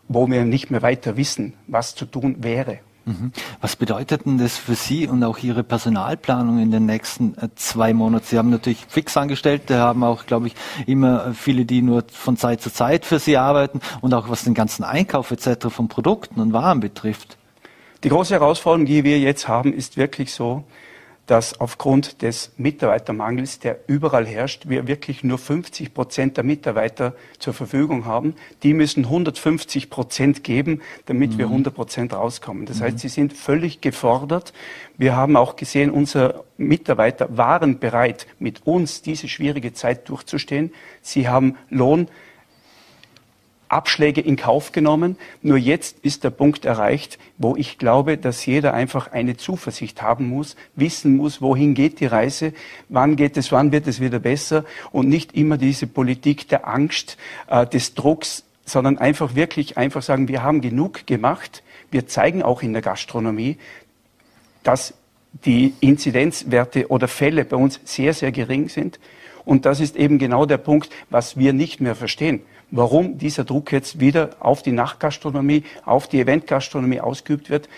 wo wir nicht mehr weiter wissen, was zu tun wäre. Mhm. Was bedeutet denn das für Sie und auch Ihre Personalplanung in den nächsten äh, zwei Monaten? Sie haben natürlich Fixangestellte, haben auch, glaube ich, immer viele, die nur von Zeit zu Zeit für Sie arbeiten und auch was den ganzen Einkauf etc. von Produkten und Waren betrifft. Die große Herausforderung, die wir jetzt haben, ist wirklich so, dass aufgrund des Mitarbeitermangels, der überall herrscht, wir wirklich nur 50 Prozent der Mitarbeiter zur Verfügung haben. Die müssen 150 Prozent geben, damit mhm. wir 100 Prozent rauskommen. Das mhm. heißt, sie sind völlig gefordert. Wir haben auch gesehen, unsere Mitarbeiter waren bereit, mit uns diese schwierige Zeit durchzustehen. Sie haben Lohn Abschläge in Kauf genommen. Nur jetzt ist der Punkt erreicht, wo ich glaube, dass jeder einfach eine Zuversicht haben muss, wissen muss, wohin geht die Reise, wann geht es, wann wird es wieder besser und nicht immer diese Politik der Angst, äh, des Drucks, sondern einfach wirklich einfach sagen, wir haben genug gemacht. Wir zeigen auch in der Gastronomie, dass die Inzidenzwerte oder Fälle bei uns sehr, sehr gering sind. Und das ist eben genau der Punkt, was wir nicht mehr verstehen warum dieser Druck jetzt wieder auf die Nachtgastronomie, auf die Eventgastronomie ausgeübt wird.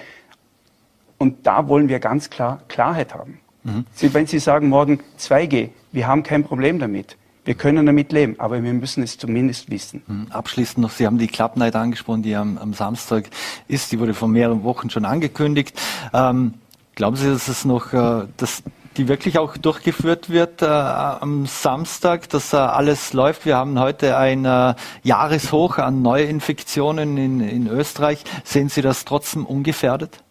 Und da wollen wir ganz klar Klarheit haben. Mhm. Sie, wenn Sie sagen morgen 2G, wir haben kein Problem damit. Wir können damit leben, aber wir müssen es zumindest wissen. Mhm. Abschließend noch, Sie haben die Club Night angesprochen, die am, am Samstag ist. Die wurde vor mehreren Wochen schon angekündigt. Ähm, glauben Sie, dass es noch, äh, dass die wirklich auch durchgeführt wird äh, am Samstag, dass äh, alles läuft. Wir haben heute ein äh, Jahreshoch an Neuinfektionen in, in Österreich. Sehen Sie das trotzdem ungefährdet?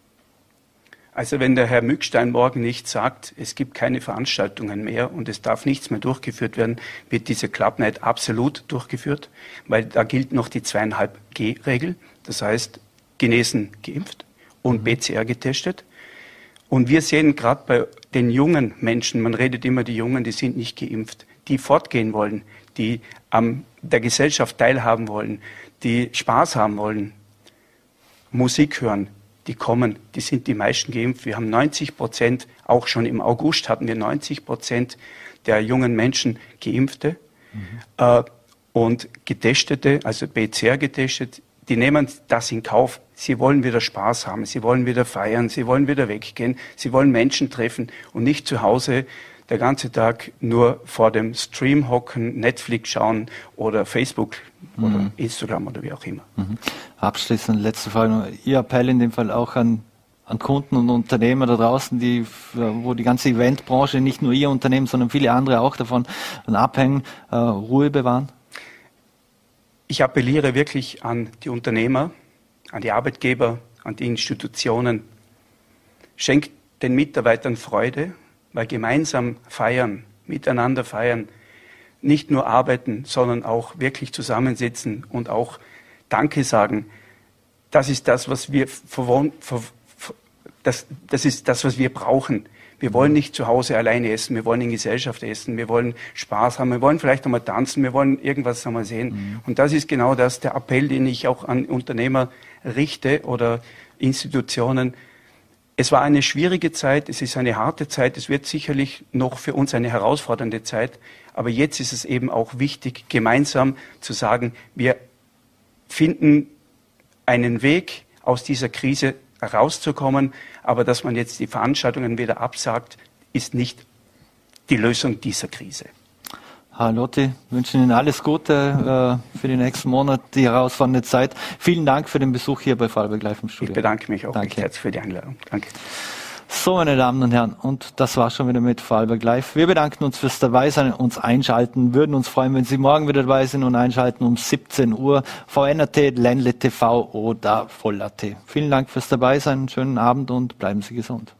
Also wenn der Herr Mückstein morgen nicht sagt, es gibt keine Veranstaltungen mehr und es darf nichts mehr durchgeführt werden, wird diese Club Night absolut durchgeführt, weil da gilt noch die zweieinhalb G-Regel. Das heißt, genesen, geimpft und BCR mhm. getestet. Und wir sehen gerade bei den jungen Menschen, man redet immer die Jungen, die sind nicht geimpft, die fortgehen wollen, die an der Gesellschaft teilhaben wollen, die Spaß haben wollen, Musik hören, die kommen, die sind die meisten geimpft. Wir haben 90 Prozent, auch schon im August hatten wir 90 Prozent der jungen Menschen Geimpfte mhm. äh, und Getestete, also PCR getestet, die nehmen das in Kauf. Sie wollen wieder Spaß haben, sie wollen wieder feiern, sie wollen wieder weggehen, sie wollen Menschen treffen und nicht zu Hause der ganze Tag nur vor dem Stream hocken, Netflix schauen oder Facebook mhm. oder Instagram oder wie auch immer. Mhm. Abschließend letzte Frage. Ihr Appell in dem Fall auch an, an Kunden und Unternehmer da draußen, die, wo die ganze Eventbranche, nicht nur Ihr Unternehmen, sondern viele andere auch davon abhängen, äh, Ruhe bewahren? Ich appelliere wirklich an die Unternehmer, an die Arbeitgeber, an die Institutionen. Schenkt den Mitarbeitern Freude, weil gemeinsam feiern, miteinander feiern, nicht nur arbeiten, sondern auch wirklich zusammensitzen und auch Danke sagen. Das ist das, was wir das, das ist das, was wir brauchen. Wir wollen nicht zu Hause alleine essen, wir wollen in Gesellschaft essen, wir wollen Spaß haben, wir wollen vielleicht einmal tanzen, wir wollen irgendwas einmal sehen. Mhm. Und das ist genau das, der Appell, den ich auch an Unternehmer richte oder Institutionen. Es war eine schwierige Zeit, es ist eine harte Zeit, es wird sicherlich noch für uns eine herausfordernde Zeit, aber jetzt ist es eben auch wichtig, gemeinsam zu sagen, wir finden einen Weg aus dieser Krise rauszukommen. Aber dass man jetzt die Veranstaltungen wieder absagt, ist nicht die Lösung dieser Krise. Lotti, wünschen Ihnen alles Gute äh, für die nächsten Monate, die herausfordernde Zeit. Vielen Dank für den Besuch hier bei Fallberg Live im Studio. Ich bedanke mich auch Danke. herzlich für die Einladung. Danke. So, meine Damen und Herren, und das war schon wieder mit Vorarlberg Live. Wir bedanken uns fürs Dabeisein, uns einschalten, würden uns freuen, wenn Sie morgen wieder dabei sind und einschalten um 17 Uhr. VNRT, Ländle TV oder Voll.at. Vielen Dank fürs Dabeisein, schönen Abend und bleiben Sie gesund.